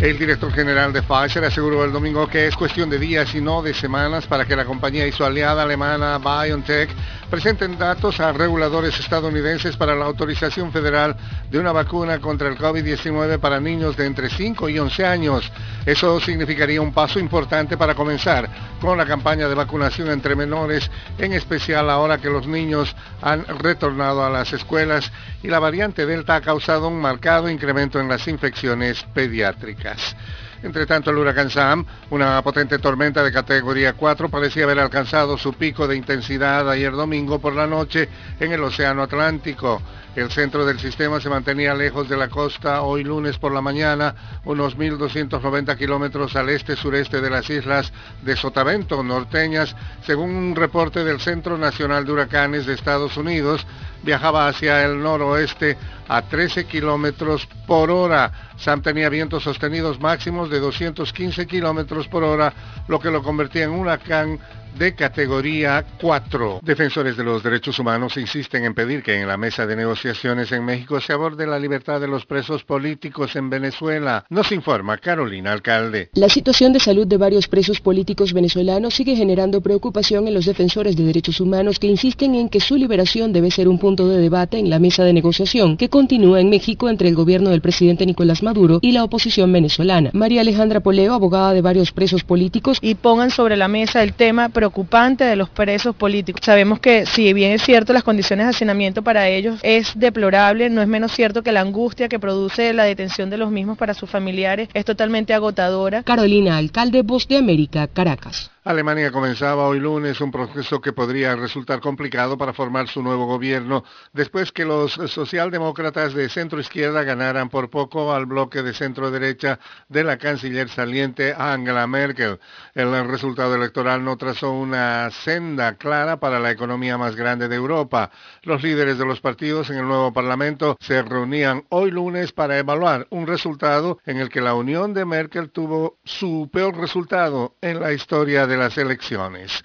El director general de Pfizer aseguró el domingo que es cuestión de días y no de semanas para que la compañía y su aliada alemana BioNTech presenten datos a reguladores estadounidenses para la autorización federal de una vacuna contra el COVID-19 para niños de entre 5 y 11 años. Eso significaría un paso importante para comenzar con la campaña de vacunación entre menores, en especial ahora que los niños han retornado a las escuelas y la variante Delta ha causado un marcado incremento en las infecciones pediátricas. Entre tanto, el huracán Sam, una potente tormenta de categoría 4, parecía haber alcanzado su pico de intensidad ayer domingo por la noche en el Océano Atlántico. El centro del sistema se mantenía lejos de la costa hoy lunes por la mañana, unos 1.290 kilómetros al este-sureste de las islas de Sotavento, norteñas, según un reporte del Centro Nacional de Huracanes de Estados Unidos, viajaba hacia el noroeste a 13 kilómetros por hora. Sam tenía vientos sostenidos máximos de 215 kilómetros por hora, lo que lo convertía en un huracán de categoría 4. Defensores de los derechos humanos insisten en pedir que en la mesa de negociaciones en México se aborde la libertad de los presos políticos en Venezuela. Nos informa Carolina Alcalde. La situación de salud de varios presos políticos venezolanos sigue generando preocupación en los defensores de derechos humanos que insisten en que su liberación debe ser un punto de debate en la mesa de negociación que continúa en México entre el gobierno del presidente Nicolás Maduro y la oposición venezolana. María Alejandra Poleo, abogada de varios presos políticos, y pongan sobre la mesa el tema preocupante de los presos políticos. Sabemos que si bien es cierto las condiciones de hacinamiento para ellos es deplorable, no es menos cierto que la angustia que produce la detención de los mismos para sus familiares es totalmente agotadora. Carolina, alcalde Voz de América, Caracas. Alemania comenzaba hoy lunes un proceso que podría resultar complicado para formar su nuevo gobierno después que los socialdemócratas de centro izquierda ganaran por poco al bloque de centro derecha de la canciller saliente Angela Merkel. El resultado electoral no trazó una senda clara para la economía más grande de Europa. Los líderes de los partidos en el nuevo parlamento se reunían hoy lunes para evaluar un resultado en el que la unión de Merkel tuvo su peor resultado en la historia de las elecciones.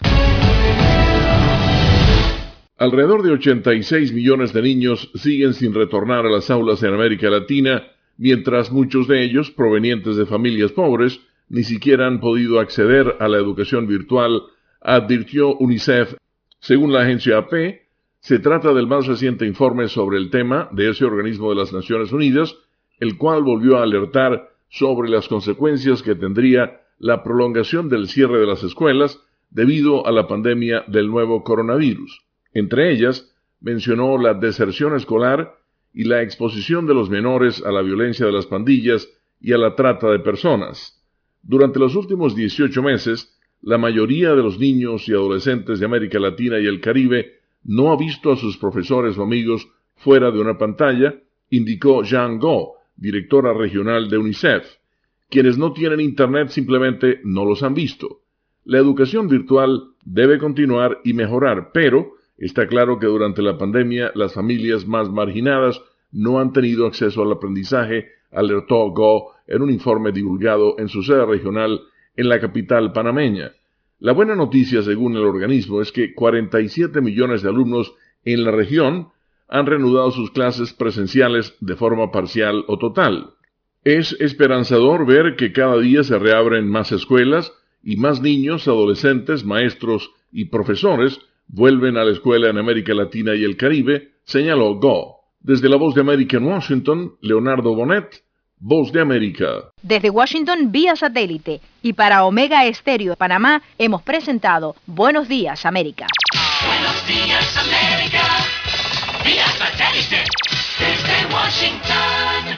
Alrededor de 86 millones de niños siguen sin retornar a las aulas en América Latina, mientras muchos de ellos, provenientes de familias pobres, ni siquiera han podido acceder a la educación virtual, advirtió UNICEF. Según la agencia AP, se trata del más reciente informe sobre el tema de ese organismo de las Naciones Unidas, el cual volvió a alertar sobre las consecuencias que tendría la prolongación del cierre de las escuelas debido a la pandemia del nuevo coronavirus. Entre ellas, mencionó la deserción escolar y la exposición de los menores a la violencia de las pandillas y a la trata de personas. Durante los últimos 18 meses, la mayoría de los niños y adolescentes de América Latina y el Caribe no ha visto a sus profesores o amigos fuera de una pantalla, indicó Jean Go, directora regional de UNICEF. Quienes no tienen Internet simplemente no los han visto. La educación virtual debe continuar y mejorar, pero está claro que durante la pandemia las familias más marginadas no han tenido acceso al aprendizaje, alertó Go en un informe divulgado en su sede regional en la capital panameña. La buena noticia, según el organismo, es que 47 millones de alumnos en la región han reanudado sus clases presenciales de forma parcial o total. Es esperanzador ver que cada día se reabren más escuelas y más niños, adolescentes, maestros y profesores vuelven a la escuela en América Latina y el Caribe, señaló Go. Desde la Voz de América en Washington, Leonardo Bonet, Voz de América. Desde Washington vía satélite y para Omega Estéreo de Panamá hemos presentado Buenos Días América. Buenos días, América. Vía satélite. Desde Washington.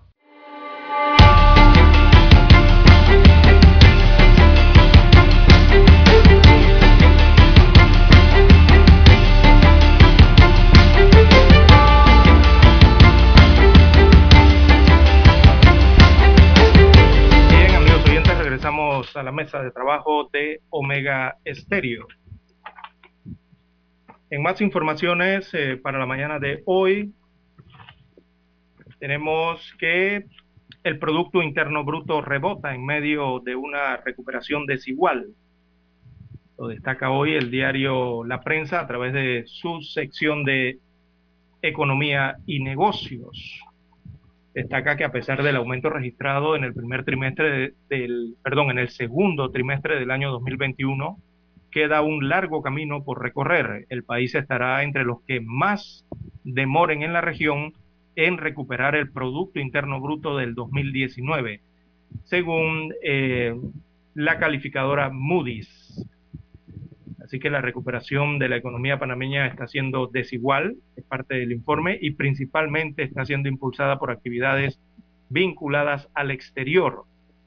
A la mesa de trabajo de Omega Estéreo. En más informaciones eh, para la mañana de hoy, tenemos que el Producto Interno Bruto rebota en medio de una recuperación desigual. Lo destaca hoy el diario La Prensa a través de su sección de Economía y Negocios. Destaca que a pesar del aumento registrado en el primer trimestre de- del, perdón, en el segundo trimestre del año 2021, queda un largo camino por recorrer. El país estará entre los que más demoren en la región en recuperar el Producto Interno Bruto del 2019, según eh, la calificadora Moody's. Así que la recuperación de la economía panameña está siendo desigual, es parte del informe, y principalmente está siendo impulsada por actividades vinculadas al exterior,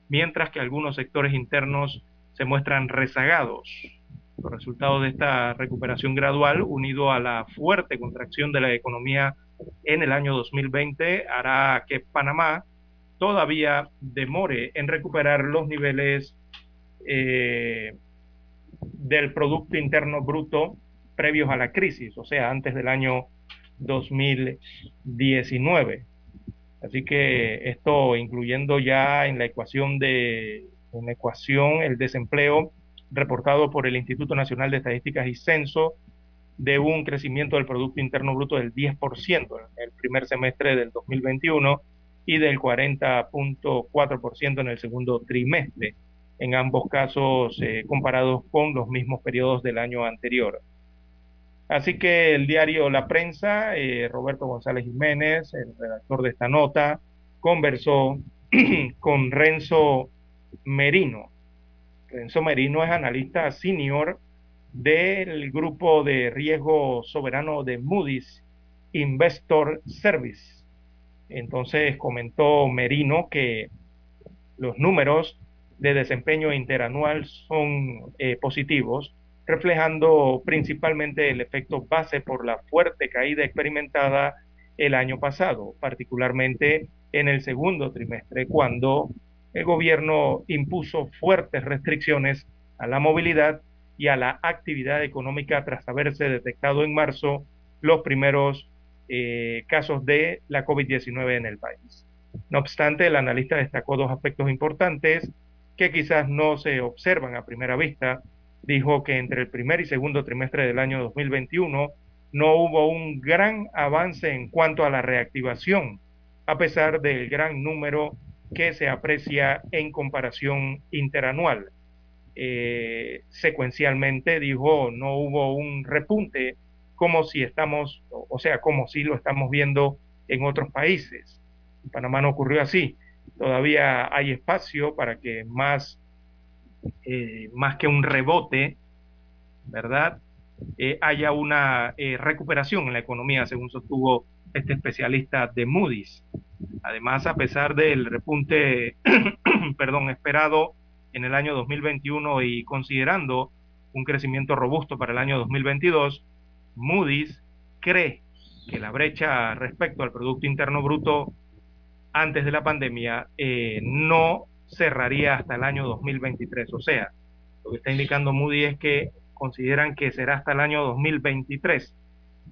mientras que algunos sectores internos se muestran rezagados. Los resultados de esta recuperación gradual, unido a la fuerte contracción de la economía en el año 2020, hará que Panamá todavía demore en recuperar los niveles eh, del Producto Interno Bruto previos a la crisis, o sea, antes del año 2019. Así que esto incluyendo ya en la ecuación de en ecuación el desempleo reportado por el Instituto Nacional de Estadísticas y Censo de un crecimiento del Producto Interno Bruto del 10% en el primer semestre del 2021 y del 40.4% en el segundo trimestre, en ambos casos eh, comparados con los mismos periodos del año anterior. Así que el diario La Prensa, eh, Roberto González Jiménez, el redactor de esta nota, conversó con Renzo Merino. Renzo Merino es analista senior del grupo de riesgo soberano de Moody's Investor Service. Entonces comentó Merino que los números de desempeño interanual son eh, positivos, reflejando principalmente el efecto base por la fuerte caída experimentada el año pasado, particularmente en el segundo trimestre, cuando el gobierno impuso fuertes restricciones a la movilidad y a la actividad económica tras haberse detectado en marzo los primeros eh, casos de la COVID-19 en el país. No obstante, el analista destacó dos aspectos importantes que quizás no se observan a primera vista. Dijo que entre el primer y segundo trimestre del año 2021 no hubo un gran avance en cuanto a la reactivación, a pesar del gran número que se aprecia en comparación interanual. Eh, secuencialmente dijo no hubo un repunte como si estamos, o sea, como si lo estamos viendo en otros países. En Panamá no ocurrió así. Todavía hay espacio para que más, eh, más que un rebote, ¿verdad? Eh, haya una eh, recuperación en la economía, según sostuvo este especialista de Moody's. Además, a pesar del repunte, perdón, esperado en el año 2021 y considerando un crecimiento robusto para el año 2022, Moody's cree que la brecha respecto al Producto Interno Bruto antes de la pandemia eh, no cerraría hasta el año 2023. O sea, lo que está indicando Moody's es que consideran que será hasta el año 2023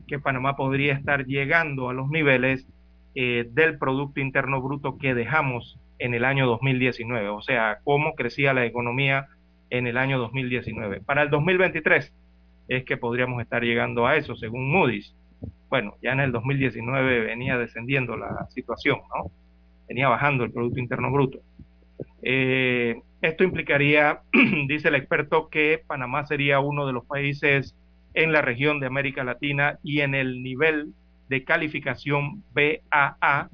que Panamá podría estar llegando a los niveles eh, del Producto Interno Bruto que dejamos en el año 2019. O sea, cómo crecía la economía en el año 2019. Para el 2023 es que podríamos estar llegando a eso, según Moody's. Bueno, ya en el 2019 venía descendiendo la situación, ¿no? Venía bajando el Producto Interno Bruto. Eh, esto implicaría, dice el experto, que Panamá sería uno de los países en la región de América Latina y en el nivel de calificación BAA,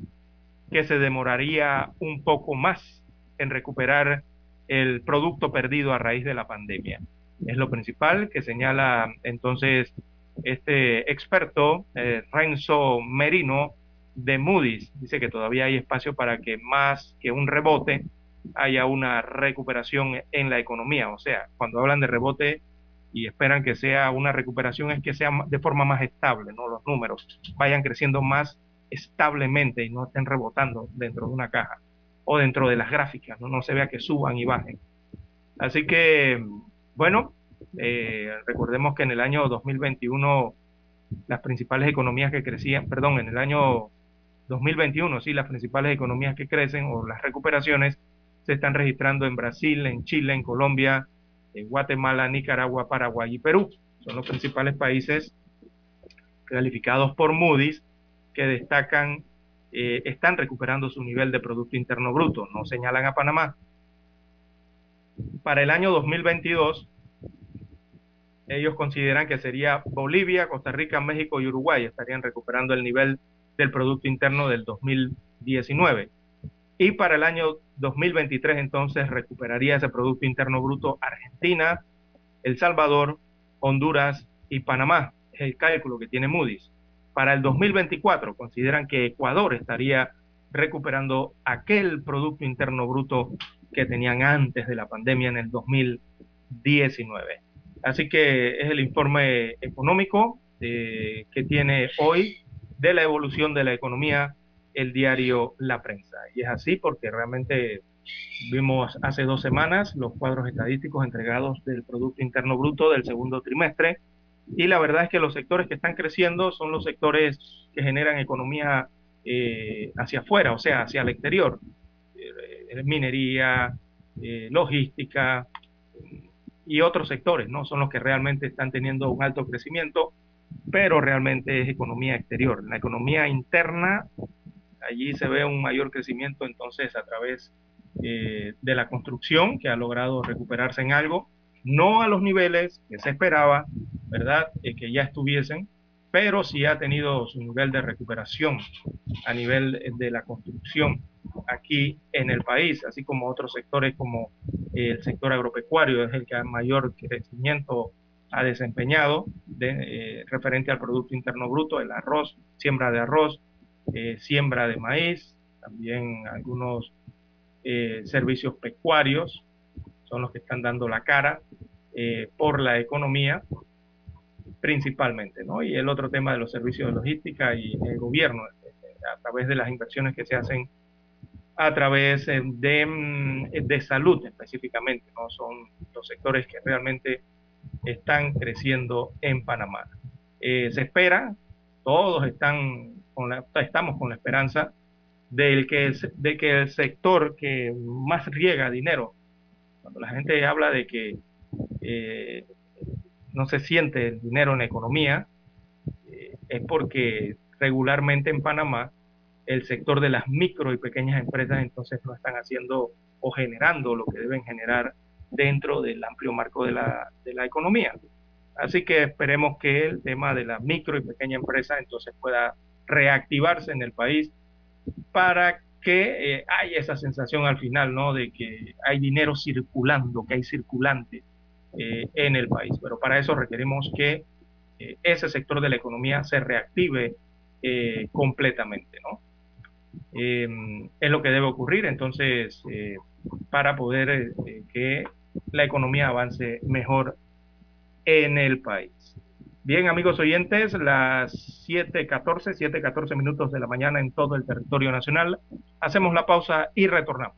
que se demoraría un poco más en recuperar el producto perdido a raíz de la pandemia es lo principal que señala entonces este experto, eh, Renzo Merino, de Moody's. Dice que todavía hay espacio para que más que un rebote haya una recuperación en la economía. O sea, cuando hablan de rebote y esperan que sea una recuperación es que sea de forma más estable, ¿no? Los números vayan creciendo más establemente y no estén rebotando dentro de una caja o dentro de las gráficas, no, no se vea que suban y bajen. Así que bueno, eh, recordemos que en el año 2021 las principales economías que crecían, perdón, en el año 2021, sí, las principales economías que crecen o las recuperaciones se están registrando en Brasil, en Chile, en Colombia, en Guatemala, Nicaragua, Paraguay y Perú. Son los principales países calificados por Moody's que destacan, eh, están recuperando su nivel de Producto Interno Bruto. No señalan a Panamá, para el año 2022, ellos consideran que sería Bolivia, Costa Rica, México y Uruguay estarían recuperando el nivel del Producto Interno del 2019. Y para el año 2023 entonces recuperaría ese Producto Interno Bruto Argentina, El Salvador, Honduras y Panamá. Es el cálculo que tiene Moody's. Para el 2024 consideran que Ecuador estaría recuperando aquel Producto Interno Bruto que tenían antes de la pandemia en el 2019. Así que es el informe económico eh, que tiene hoy de la evolución de la economía el diario La Prensa. Y es así porque realmente vimos hace dos semanas los cuadros estadísticos entregados del Producto Interno Bruto del segundo trimestre y la verdad es que los sectores que están creciendo son los sectores que generan economía eh, hacia afuera, o sea, hacia el exterior. Eh, minería, eh, logística y otros sectores, ¿no? Son los que realmente están teniendo un alto crecimiento, pero realmente es economía exterior. La economía interna, allí se ve un mayor crecimiento entonces a través de la construcción, que ha logrado recuperarse en algo, no a los niveles que se esperaba, ¿verdad? que ya estuviesen, pero sí ha tenido su nivel de recuperación a nivel de la construcción aquí en el país, así como otros sectores como el sector agropecuario, es el que mayor crecimiento ha desempeñado de, eh, referente al Producto Interno Bruto, el arroz, siembra de arroz, eh, siembra de maíz, también algunos eh, servicios pecuarios son los que están dando la cara por la economía, principalmente, ¿no? Y el otro tema de los servicios de logística y el gobierno, a través de las inversiones que se hacen a través de, mm, de salud específicamente, ¿no? Son los sectores que realmente están creciendo en Panamá. Eh, se espera, todos están con la, estamos con la esperanza del que, de que el sector que más riega dinero, cuando la gente habla de que eh, no se siente el dinero en la economía, eh, es porque regularmente en Panamá el sector de las micro y pequeñas empresas entonces no están haciendo o generando lo que deben generar dentro del amplio marco de la, de la economía. Así que esperemos que el tema de la micro y pequeña empresa entonces pueda reactivarse en el país para que eh, haya esa sensación al final, ¿no? De que hay dinero circulando, que hay circulante eh, en el país. Pero para eso requerimos que eh, ese sector de la economía se reactive eh, completamente, ¿no? es lo que debe ocurrir entonces para poder que la economía avance mejor en el país. Bien, amigos oyentes, las 7.14, 7.14 minutos de la mañana en todo el territorio nacional. Hacemos la pausa y retornamos.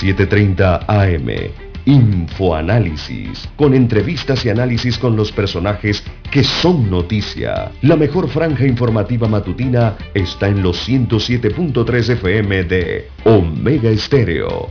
7.30 AM Infoanálisis, con entrevistas y análisis con los personajes que son noticia. La mejor franja informativa matutina está en los 107.3 FM de Omega Estéreo,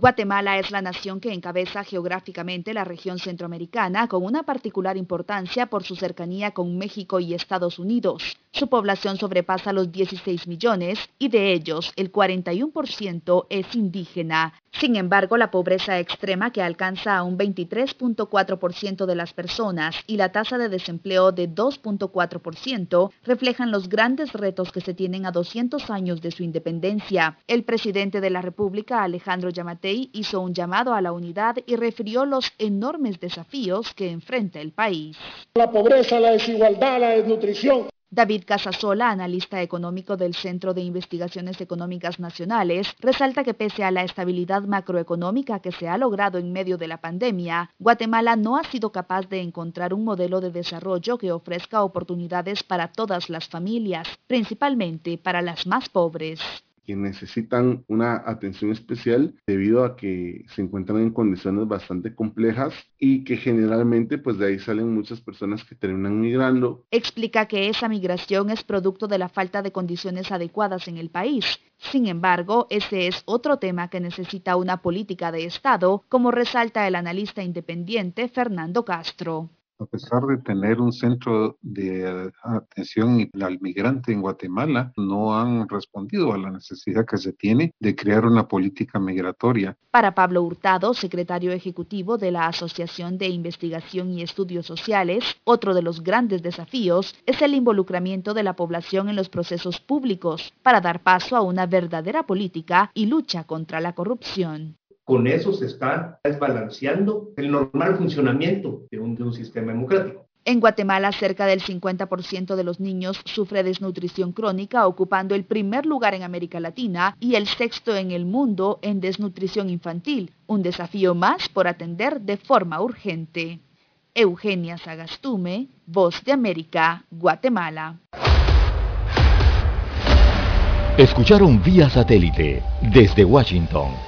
Guatemala es la nación que encabeza geográficamente la región centroamericana con una particular importancia por su cercanía con México y Estados Unidos. Su población sobrepasa los 16 millones y de ellos el 41% es indígena. Sin embargo, la pobreza extrema que alcanza a un 23.4% de las personas y la tasa de desempleo de 2.4% reflejan los grandes retos que se tienen a 200 años de su independencia. El presidente de la República, Alejandro Yamatei, hizo un llamado a la unidad y refirió los enormes desafíos que enfrenta el país. La pobreza, la desigualdad, la desnutrición David Casasola, analista económico del Centro de Investigaciones Económicas Nacionales, resalta que pese a la estabilidad macroeconómica que se ha logrado en medio de la pandemia, Guatemala no ha sido capaz de encontrar un modelo de desarrollo que ofrezca oportunidades para todas las familias, principalmente para las más pobres que necesitan una atención especial debido a que se encuentran en condiciones bastante complejas y que generalmente pues de ahí salen muchas personas que terminan migrando. Explica que esa migración es producto de la falta de condiciones adecuadas en el país. Sin embargo, ese es otro tema que necesita una política de Estado, como resalta el analista independiente Fernando Castro. A pesar de tener un centro de atención al migrante en Guatemala, no han respondido a la necesidad que se tiene de crear una política migratoria. Para Pablo Hurtado, secretario ejecutivo de la Asociación de Investigación y Estudios Sociales, otro de los grandes desafíos es el involucramiento de la población en los procesos públicos para dar paso a una verdadera política y lucha contra la corrupción. Con eso se está desbalanceando el normal funcionamiento de un, de un sistema democrático. En Guatemala, cerca del 50% de los niños sufre desnutrición crónica, ocupando el primer lugar en América Latina y el sexto en el mundo en desnutrición infantil, un desafío más por atender de forma urgente. Eugenia Sagastume, Voz de América, Guatemala. Escucharon vía satélite desde Washington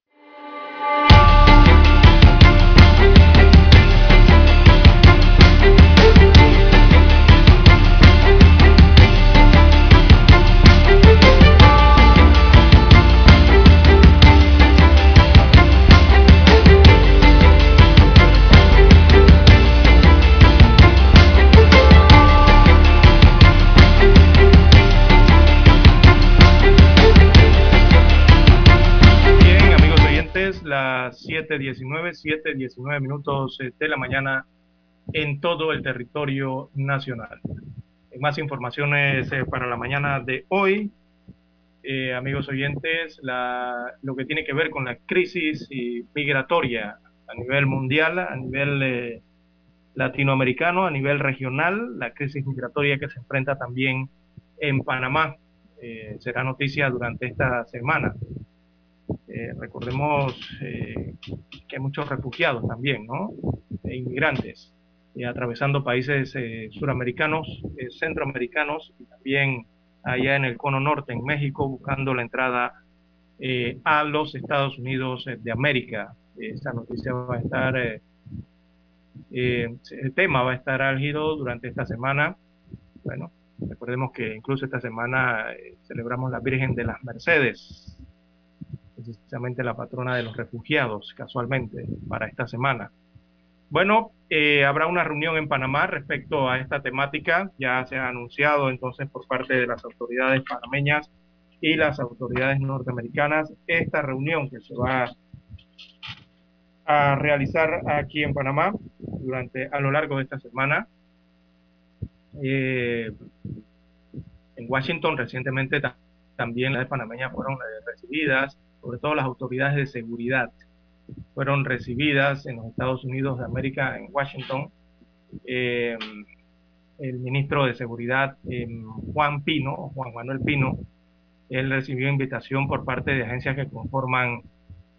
Las 7.19, 7.19 minutos eh, de la mañana en todo el territorio nacional. Más informaciones eh, para la mañana de hoy, eh, amigos oyentes, la, lo que tiene que ver con la crisis migratoria a nivel mundial, a nivel latinoamericano, a nivel regional, la crisis migratoria que se enfrenta también en Panamá. será noticia durante esta semana. Eh, recordemos eh, que hay muchos refugiados también, ¿no? E inmigrantes, eh, atravesando países suramericanos, centroamericanos y también allá en el cono norte, en México, buscando la entrada a los Estados Unidos de América. Esta noticia va a estar, el tema va a estar álgido durante esta semana. Bueno, recordemos que incluso esta semana celebramos la Virgen de las Mercedes, precisamente la patrona de los refugiados, casualmente, para esta semana. Bueno, eh, habrá una reunión en Panamá respecto a esta temática. Ya se ha anunciado entonces por parte de las autoridades panameñas y las autoridades norteamericanas esta reunión que se va a realizar aquí en Panamá durante a lo largo de esta semana. Eh, en Washington recientemente también las panameñas fueron eh, recibidas sobre todo las autoridades de seguridad, fueron recibidas en los Estados Unidos de América, en Washington. Eh, el ministro de Seguridad, eh, Juan Pino, Juan Manuel Pino, él recibió invitación por parte de agencias que conforman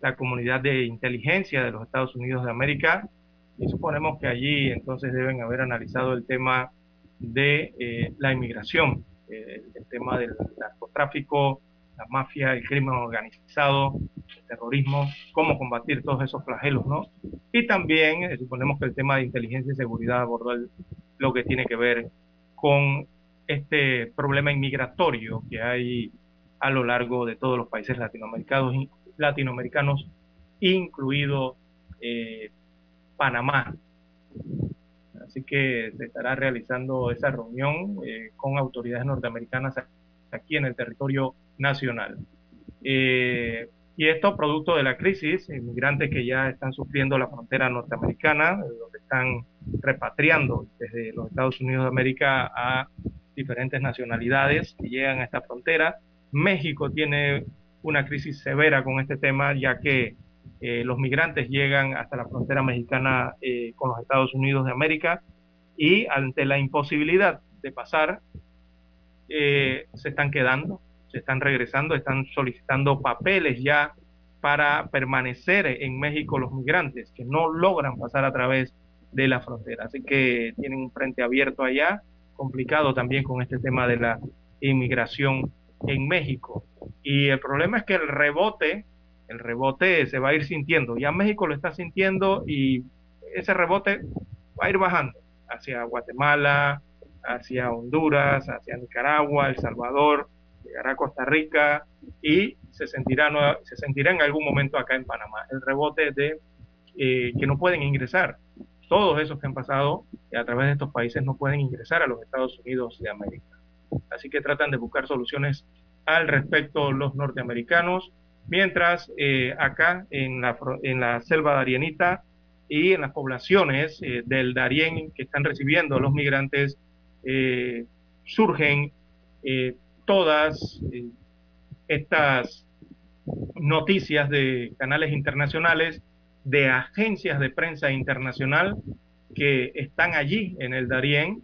la comunidad de inteligencia de los Estados Unidos de América y suponemos que allí entonces deben haber analizado el tema de eh, la inmigración, el tema del narcotráfico, la mafia, el crimen organizado, el terrorismo, cómo combatir todos esos flagelos, ¿no? Y también eh, suponemos que el tema de inteligencia y seguridad abordó lo que tiene que ver con este problema inmigratorio que hay a lo largo de todos los países latinoamericanos, latinoamericanos incluido eh, Panamá. Así que se estará realizando esa reunión eh, con autoridades norteamericanas aquí en el territorio nacional. Eh, y esto producto de la crisis, inmigrantes que ya están sufriendo la frontera norteamericana, donde están repatriando desde los Estados Unidos de América a diferentes nacionalidades que llegan a esta frontera. México tiene una crisis severa con este tema, ya que eh, los migrantes llegan hasta la frontera mexicana eh, con los Estados Unidos de América y ante la imposibilidad de pasar, eh, se están quedando, se están regresando, están solicitando papeles ya para permanecer en México los migrantes que no logran pasar a través de la frontera. Así que tienen un frente abierto allá, complicado también con este tema de la inmigración en México. Y el problema es que el rebote el rebote se va a ir sintiendo. Ya México lo está sintiendo y ese rebote va a ir bajando hacia Guatemala, hacia Honduras, hacia Nicaragua, El Salvador, llegará a Costa Rica y se sentirá, se sentirá en algún momento acá en Panamá. El rebote de eh, que no pueden ingresar. Todos esos que han pasado a través de estos países no pueden ingresar a los Estados Unidos de América. Así que tratan de buscar soluciones al respecto los norteamericanos mientras eh, acá en la, en la selva darienita y en las poblaciones eh, del Darién que están recibiendo los migrantes, eh, surgen todas estas noticias de canales internacionales, de agencias de prensa internacional que están allí en el Darién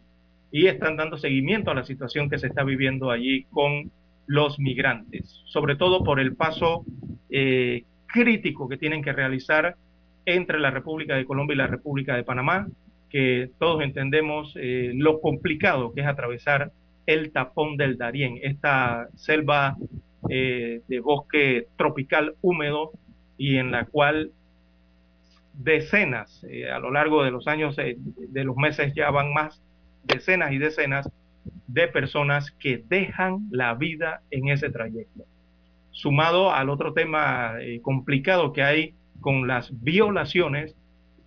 y están dando seguimiento a la situación que se está viviendo allí con los migrantes, sobre todo por el paso eh, crítico que tienen que realizar entre la República de Colombia y la República de Panamá, que todos entendemos eh, lo complicado que es atravesar el tapón del Darién, esta selva eh, de bosque tropical húmedo y en la cual decenas, a lo largo de los años, de los meses ya van más decenas y decenas de personas que dejan la vida en ese trayecto. Sumado al otro tema eh, complicado que hay con las violaciones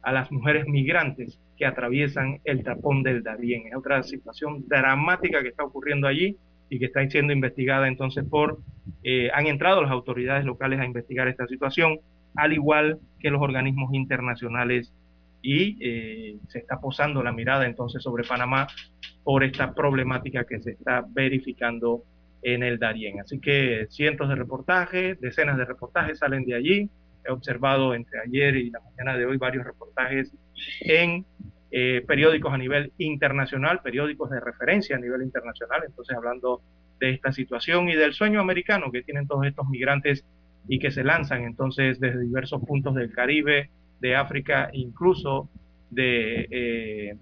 a las mujeres migrantes que atraviesan el tapón del Darién. Es otra situación dramática que está ocurriendo allí y que está siendo investigada entonces por, eh, han entrado las autoridades locales a investigar esta situación, al igual que los organismos internacionales y eh, se está posando la mirada entonces sobre Panamá por esta problemática que se está verificando en el Darién. Así que cientos de reportajes, decenas de reportajes salen de allí. He observado entre ayer y la mañana de hoy varios reportajes en eh, periódicos a nivel internacional, periódicos de referencia a nivel internacional, entonces hablando de esta situación y del sueño americano que tienen todos estos migrantes y que se lanzan entonces desde diversos puntos del Caribe, de África, incluso de eh,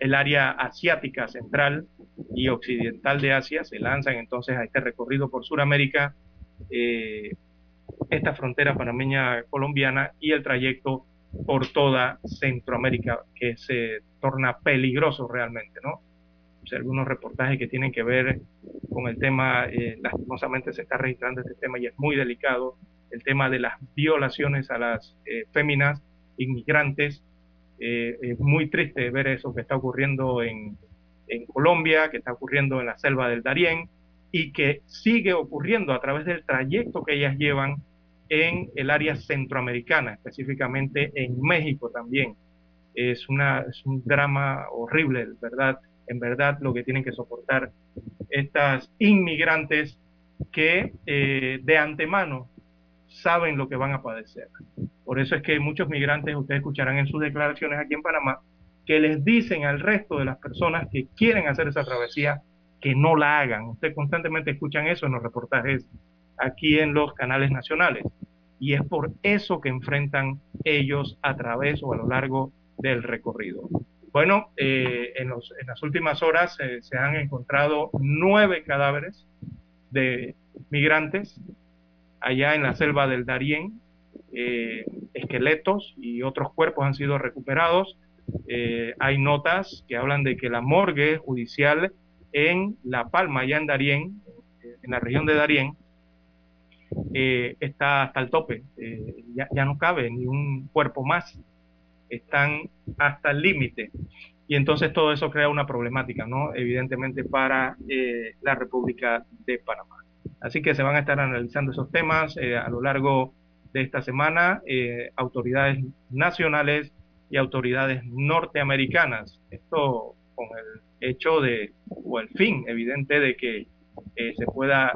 el área asiática central y occidental de Asia, se lanzan entonces a este recorrido por Sudamérica, eh, esta frontera panameña colombiana y el trayecto por toda Centroamérica, que se torna peligroso realmente, ¿no? algunos reportajes que tienen que ver con el tema, eh, lastimosamente se está registrando este tema y es muy delicado, el tema de las violaciones a las eh, féminas inmigrantes. Eh, es muy triste ver eso que está ocurriendo en, en Colombia, que está ocurriendo en la selva del Darién y que sigue ocurriendo a través del trayecto que ellas llevan en el área centroamericana, específicamente en México también. Es, una, es un drama horrible, ¿verdad? En verdad, lo que tienen que soportar estas inmigrantes que eh, de antemano saben lo que van a padecer. Por eso es que muchos migrantes, ustedes escucharán en sus declaraciones aquí en Panamá, que les dicen al resto de las personas que quieren hacer esa travesía que no la hagan. Ustedes constantemente escuchan eso en los reportajes aquí en los canales nacionales. Y es por eso que enfrentan ellos a través o a lo largo del recorrido. Bueno, eh, en, las últimas horas eh, se han encontrado nueve cadáveres de migrantes allá en la selva del Darién, eh, esqueletos y otros cuerpos han sido recuperados. Eh, hay notas que hablan de que la morgue judicial en La Palma, allá en Darién, en la región de Darién, eh, está hasta el tope. Ya, ya, no cabe ni un cuerpo más. Están hasta el límite. Y entonces todo eso crea una problemática, ¿no? Evidentemente para la República de Panamá. Así que se van a estar analizando esos temas eh, a lo largo de esta semana, eh, autoridades nacionales y autoridades norteamericanas. Esto con el hecho de, o el fin evidente de que se pueda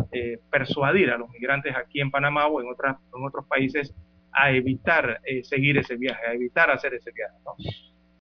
persuadir a los migrantes aquí en Panamá o en, otras, en otros países a evitar seguir ese viaje, a evitar hacer ese viaje.